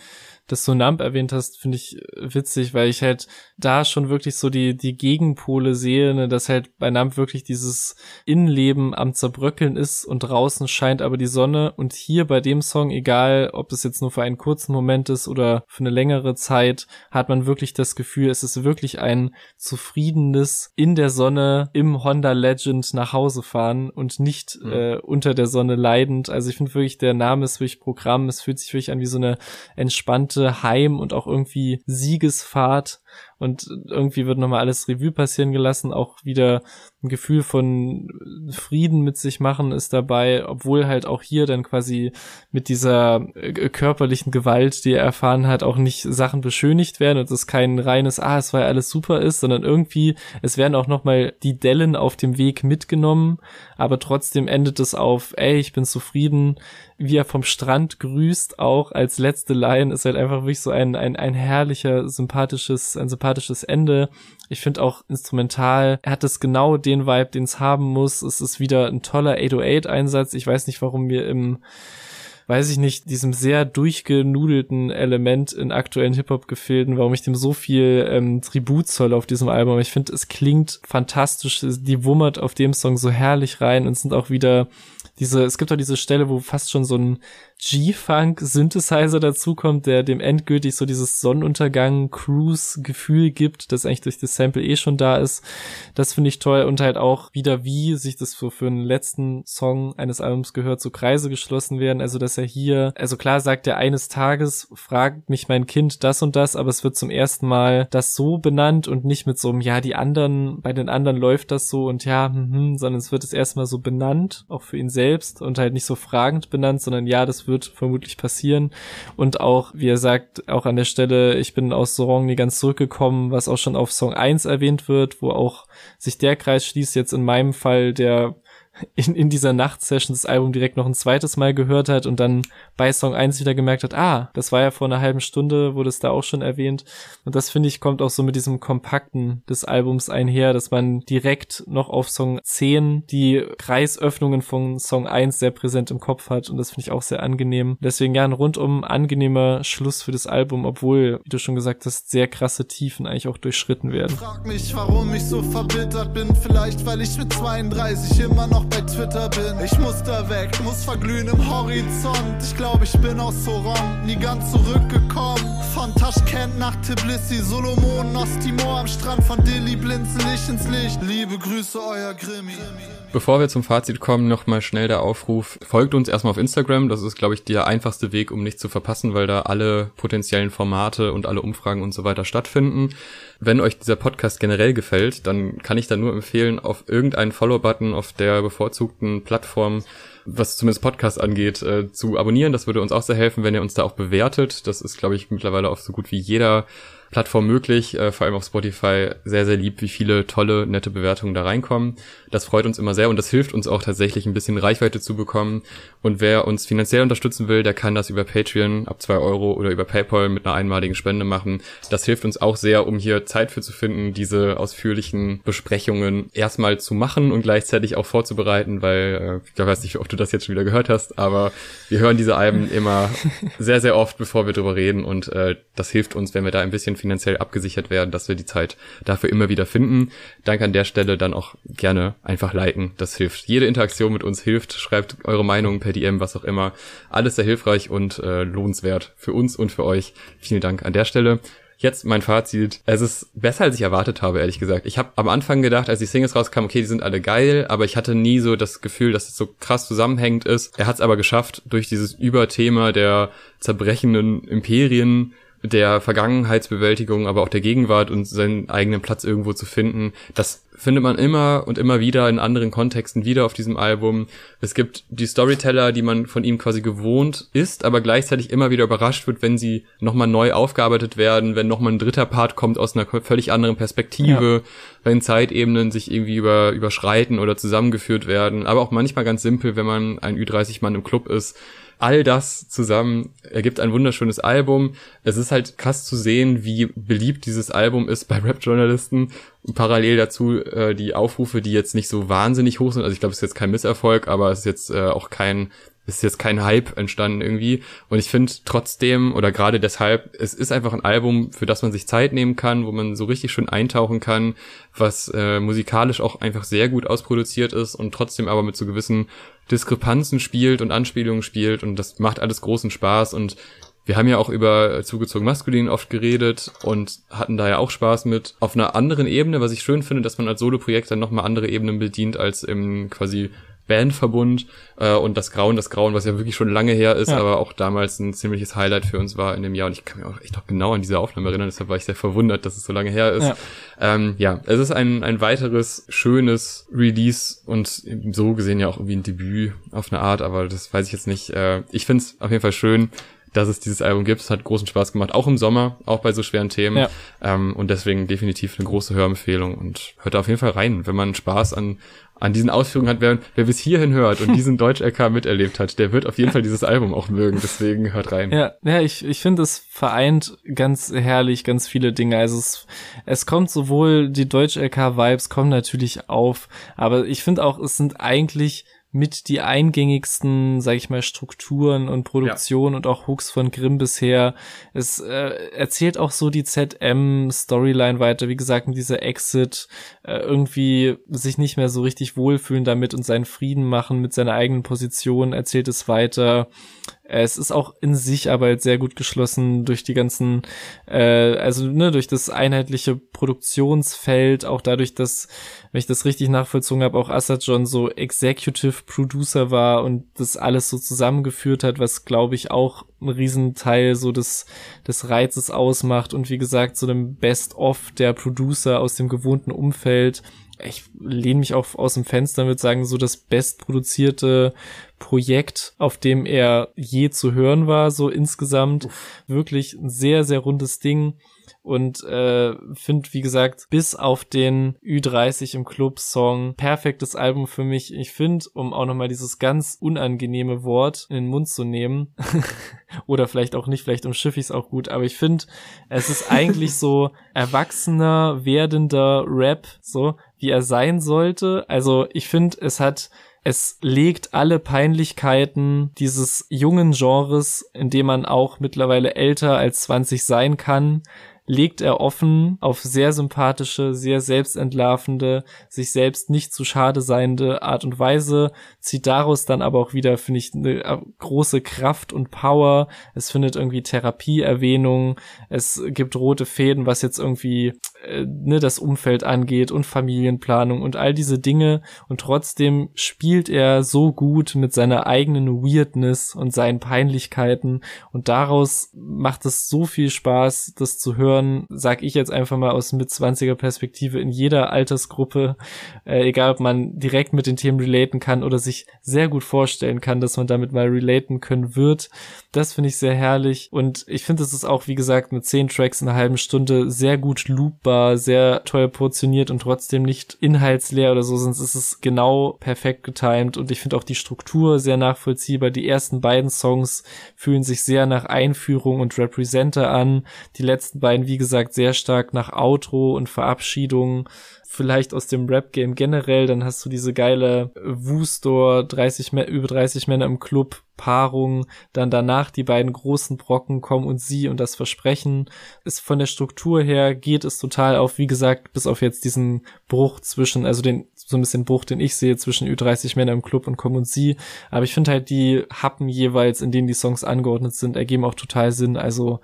B: dass du Nump erwähnt hast, finde ich witzig, weil ich halt da schon wirklich so die, die Gegenpole sehe, ne, dass halt bei Nump wirklich dieses Innenleben am Zerbröckeln ist und draußen scheint aber die Sonne und hier bei dem Song, egal ob es jetzt nur für einen kurzen Moment ist oder für eine längere Zeit, hat man wirklich das Gefühl, es ist wirklich ein zufriedenes in der Sonne im Honda Legend nach Hause fahren und nicht mhm. äh, unter der Sonne leidend. Also ich finde wirklich, der Name ist wirklich Programm, es fühlt sich wirklich an wie so eine entspannte Heim- und auch irgendwie Siegesfahrt und irgendwie wird nochmal alles Revue passieren gelassen, auch wieder ein Gefühl von Frieden mit sich machen ist dabei, obwohl halt auch hier dann quasi mit dieser äh, körperlichen Gewalt, die er erfahren hat, auch nicht Sachen beschönigt werden. Und es kein reines, ah, es war ja alles super ist, sondern irgendwie, es werden auch nochmal die Dellen auf dem Weg mitgenommen, aber trotzdem endet es auf, ey, ich bin zufrieden, wie er vom Strand grüßt, auch als letzte Line, ist halt einfach wirklich so ein, ein, ein herrlicher, sympathisches, ein sympathisches Ende. Ich finde auch instrumental, er hat es genau den Vibe, den es haben muss. Es ist wieder ein toller 808-Einsatz. Ich weiß nicht, warum wir im weiß ich nicht, diesem sehr durchgenudelten Element in aktuellen Hip-Hop-Gefilden, warum ich dem so viel ähm, Tribut zoll auf diesem Album. Ich finde, es klingt fantastisch, die wummert auf dem Song so herrlich rein und sind auch wieder diese, es gibt auch diese Stelle, wo fast schon so ein G-Funk-Synthesizer dazukommt, der dem endgültig so dieses Sonnenuntergang-Cruise-Gefühl gibt, das eigentlich durch das Sample eh schon da ist. Das finde ich toll und halt auch wieder, wie sich das so für einen letzten Song eines Albums gehört, so Kreise geschlossen werden. Also, dass er hier, also klar sagt er eines Tages, fragt mich mein Kind das und das, aber es wird zum ersten Mal das so benannt und nicht mit so einem, ja, die anderen, bei den anderen läuft das so und ja, hm, hm, sondern es wird es erstmal so benannt, auch für ihn selbst und halt nicht so fragend benannt, sondern ja, das wird vermutlich passieren. Und auch, wie er sagt, auch an der Stelle, ich bin aus Sorong nie ganz zurückgekommen, was auch schon auf Song 1 erwähnt wird, wo auch sich der Kreis schließt, jetzt in meinem Fall, der in, in dieser Nachtsession das Album direkt noch ein zweites Mal gehört hat und dann bei Song 1 wieder gemerkt hat, ah, das war ja vor einer halben Stunde, wurde es da auch schon erwähnt. Und das finde ich kommt auch so mit diesem Kompakten des Albums einher, dass man direkt noch auf Song 10 die Kreisöffnungen von Song 1 sehr präsent im Kopf hat und das finde ich auch sehr angenehm. Deswegen ja ein rundum angenehmer Schluss für das Album, obwohl, wie du schon gesagt hast, sehr krasse Tiefen eigentlich auch durchschritten werden.
C: Frag mich, warum ich so verbittert bin, vielleicht weil ich mit 32 immer noch bei Twitter bin. Ich muss da weg, muss verglühen im Horizont. Ich glaube, ich bin aus Soron, nie ganz zurückgekommen. Von Taschkent nach Tbilisi, Solomon aus Timor am Strand von Dilly blinzel ich ins Licht. Liebe Grüße, euer Grimmi.
A: Bevor wir zum Fazit kommen, nochmal schnell der Aufruf. Folgt uns erstmal auf Instagram. Das ist, glaube ich, der einfachste Weg, um nichts zu verpassen, weil da alle potenziellen Formate und alle Umfragen und so weiter stattfinden. Wenn euch dieser Podcast generell gefällt, dann kann ich da nur empfehlen, auf irgendeinen Follow-Button auf der bevorzugten Plattform was zumindest Podcast angeht, äh, zu abonnieren. Das würde uns auch sehr helfen, wenn ihr uns da auch bewertet. Das ist, glaube ich, mittlerweile auf so gut wie jeder Plattform möglich, äh, vor allem auf Spotify, sehr, sehr lieb, wie viele tolle, nette Bewertungen da reinkommen. Das freut uns immer sehr und das hilft uns auch tatsächlich ein bisschen Reichweite zu bekommen. Und wer uns finanziell unterstützen will, der kann das über Patreon ab zwei Euro oder über PayPal mit einer einmaligen Spende machen. Das hilft uns auch sehr, um hier Zeit für zu finden, diese ausführlichen Besprechungen erstmal zu machen und gleichzeitig auch vorzubereiten, weil äh, ich weiß nicht, ob du das jetzt schon wieder gehört hast, aber wir hören diese Alben immer sehr, sehr oft, bevor wir drüber reden und äh, das hilft uns, wenn wir da ein bisschen finanziell abgesichert werden, dass wir die Zeit dafür immer wieder finden. Danke an der Stelle dann auch gerne einfach liken. Das hilft. Jede Interaktion mit uns hilft. Schreibt eure Meinung per DM, was auch immer. Alles sehr hilfreich und äh, lohnenswert für uns und für euch. Vielen Dank an der Stelle. Jetzt mein Fazit. Es ist besser, als ich erwartet habe, ehrlich gesagt. Ich habe am Anfang gedacht, als die Singles rauskamen, okay, die sind alle geil, aber ich hatte nie so das Gefühl, dass es so krass zusammenhängend ist. Er hat es aber geschafft, durch dieses Überthema der zerbrechenden Imperien der Vergangenheitsbewältigung, aber auch der Gegenwart und seinen eigenen Platz irgendwo zu finden. Das findet man immer und immer wieder in anderen Kontexten wieder auf diesem Album. Es gibt die Storyteller, die man von ihm quasi gewohnt ist, aber gleichzeitig immer wieder überrascht wird, wenn sie nochmal neu aufgearbeitet werden, wenn nochmal ein dritter Part kommt aus einer völlig anderen Perspektive, ja. wenn Zeitebenen sich irgendwie über, überschreiten oder zusammengeführt werden, aber auch manchmal ganz simpel, wenn man ein Ü30-Mann im Club ist all das zusammen ergibt ein wunderschönes Album. Es ist halt krass zu sehen, wie beliebt dieses Album ist bei Rap-Journalisten. Parallel dazu äh, die Aufrufe, die jetzt nicht so wahnsinnig hoch sind. Also ich glaube, es ist jetzt kein Misserfolg, aber es ist jetzt äh, auch kein ist jetzt kein Hype entstanden irgendwie. Und ich finde trotzdem oder gerade deshalb, es ist einfach ein Album, für das man sich Zeit nehmen kann, wo man so richtig schön eintauchen kann, was äh, musikalisch auch einfach sehr gut ausproduziert ist und trotzdem aber mit so gewissen Diskrepanzen spielt und Anspielungen spielt und das macht alles großen Spaß und wir haben ja auch über zugezogen maskulin oft geredet und hatten da ja auch Spaß mit. Auf einer anderen Ebene, was ich schön finde, dass man als Solo-Projekt dann nochmal andere Ebenen bedient als im quasi Bandverbund äh, und das Grauen, das Grauen, was ja wirklich schon lange her ist,
B: Ja.
A: aber auch damals ein ziemliches Highlight für uns war in dem Jahr. Und ich kann mich auch echt noch genau an diese Aufnahme erinnern, deshalb war ich sehr verwundert, dass es so lange her ist.
B: Ja.
A: Ähm, ja, es ist ein, ein weiteres schönes Release und so gesehen ja auch irgendwie ein Debüt auf eine Art, aber das weiß ich jetzt nicht. Äh, ich finde es auf jeden Fall schön, dass es dieses Album gibt. Es hat großen Spaß gemacht, auch im Sommer, auch bei so schweren Themen.
B: Ja.
A: Ähm, und deswegen definitiv eine große Hörempfehlung und hört da auf jeden Fall rein, wenn man Spaß an, an diesen Ausführungen hat. Wer, wer bis hierhin hört und diesen Deutsch-LK miterlebt hat, der wird auf jeden Fall dieses Album auch mögen. Deswegen hört rein.
B: Ja, ja, ich, ich finde, es vereint ganz herrlich ganz viele Dinge. Also es, es kommt sowohl die Deutsch-LK-Vibes kommen natürlich auf, aber ich finde auch, es sind eigentlich mit die eingängigsten, sag ich mal, Strukturen und Produktionen und auch Hooks von Grimm bisher. Es äh, erzählt auch so die ZM-Storyline weiter, wie gesagt, mit dieser Exit, äh, irgendwie sich nicht mehr so richtig wohlfühlen damit und seinen Frieden machen mit seiner eigenen Position, erzählt es weiter. Es ist auch in sich aber halt sehr gut geschlossen durch die ganzen, äh, also ne, durch das einheitliche Produktionsfeld, auch dadurch, dass, wenn ich das richtig nachvollzogen habe, auch Assad John so Executive Producer war und das alles so zusammengeführt hat, was glaube ich auch ein Riesenteil so des, des Reizes ausmacht und wie gesagt, so einem Best-of der Producer aus dem gewohnten Umfeld ich lehne mich auch aus dem Fenster und würde sagen, so das bestproduzierte Projekt, auf dem er je zu hören war, so insgesamt. Wirklich ein sehr, sehr rundes Ding. Und äh, finde, wie gesagt, bis auf den Ü30 im Club-Song perfektes Album für mich. Ich finde, um auch nochmal dieses ganz unangenehme Wort in den Mund zu nehmen, oder vielleicht auch nicht, vielleicht umschiffe ich es auch gut, aber ich finde, es ist eigentlich so erwachsener, werdender Rap, so wie er sein sollte. Also ich finde, es hat es legt alle Peinlichkeiten dieses jungen Genres, in dem man auch mittlerweile älter als 20 sein kann, legt er offen auf sehr sympathische, sehr selbstentlarvende, sich selbst nicht zu schade seiende Art und Weise, zieht daraus dann aber auch wieder, finde ich, eine große Kraft und Power. Es findet irgendwie Therapieerwähnung, es gibt rote Fäden, was jetzt irgendwie äh, ne, das Umfeld angeht und Familienplanung und all diese Dinge. Und trotzdem spielt er so gut mit seiner eigenen Weirdness und seinen Peinlichkeiten. Und daraus macht es so viel Spaß, das zu hören, sag ich jetzt einfach mal aus Mitzwanziger Perspektive in jeder Altersgruppe, äh, egal ob man direkt mit den Themen relaten kann oder sich sehr gut vorstellen kann, dass man damit mal relaten können wird. Das finde ich sehr herrlich und ich finde, es ist auch, wie gesagt, mit zehn Tracks in einer halben Stunde sehr gut loopbar, sehr toll portioniert und trotzdem nicht inhaltsleer oder so, sonst ist es genau perfekt getimed und ich finde auch die Struktur sehr nachvollziehbar. Die ersten beiden Songs fühlen sich sehr nach Einführung und Representer an. Die letzten beiden, wie gesagt, sehr stark nach Outro und Verabschiedung vielleicht aus dem Rap-Game generell, dann hast du diese geile Wustor 30, Mä- über 30 Männer im Club Paarung, dann danach die beiden großen Brocken Komm und Sie und das Versprechen. Ist von der Struktur her geht es total auf, wie gesagt, bis auf jetzt diesen Bruch zwischen, also den, so ein bisschen Bruch, den ich sehe zwischen Ü30 Männer im Club und Komm und Sie. Aber ich finde halt die Happen jeweils, in denen die Songs angeordnet sind, ergeben auch total Sinn. Also,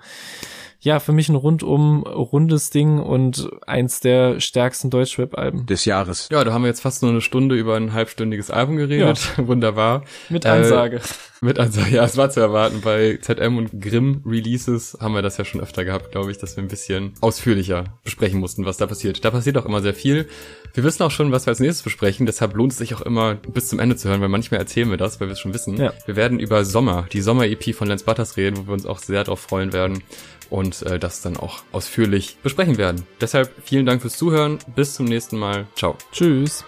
B: ja, für mich ein rundum rundes Ding und eins der stärksten Deutschrap-Alben.
D: des Jahres.
A: Ja, da haben wir jetzt fast nur eine Stunde über ein halbstündiges Album geredet. Wunderbar.
B: Mit
A: Äh,
B: Ansage.
A: Mit Ansage, ja, es war zu erwarten. Bei ZM und Grimm Releases haben wir das ja schon öfter gehabt, glaube ich, dass wir ein bisschen ausführlicher besprechen mussten, was da passiert. Da passiert auch immer sehr viel. Wir wissen auch schon, was wir als nächstes besprechen, deshalb lohnt es sich auch immer bis zum Ende zu hören, weil manchmal erzählen wir das, weil wir es schon wissen.
B: Ja.
A: Wir werden über Sommer, die Sommer-EP von Lance Butters reden, wo wir uns auch sehr darauf freuen werden und äh, das dann auch ausführlich besprechen werden. Deshalb vielen Dank fürs Zuhören, bis zum nächsten Mal. Ciao.
B: Tschüss.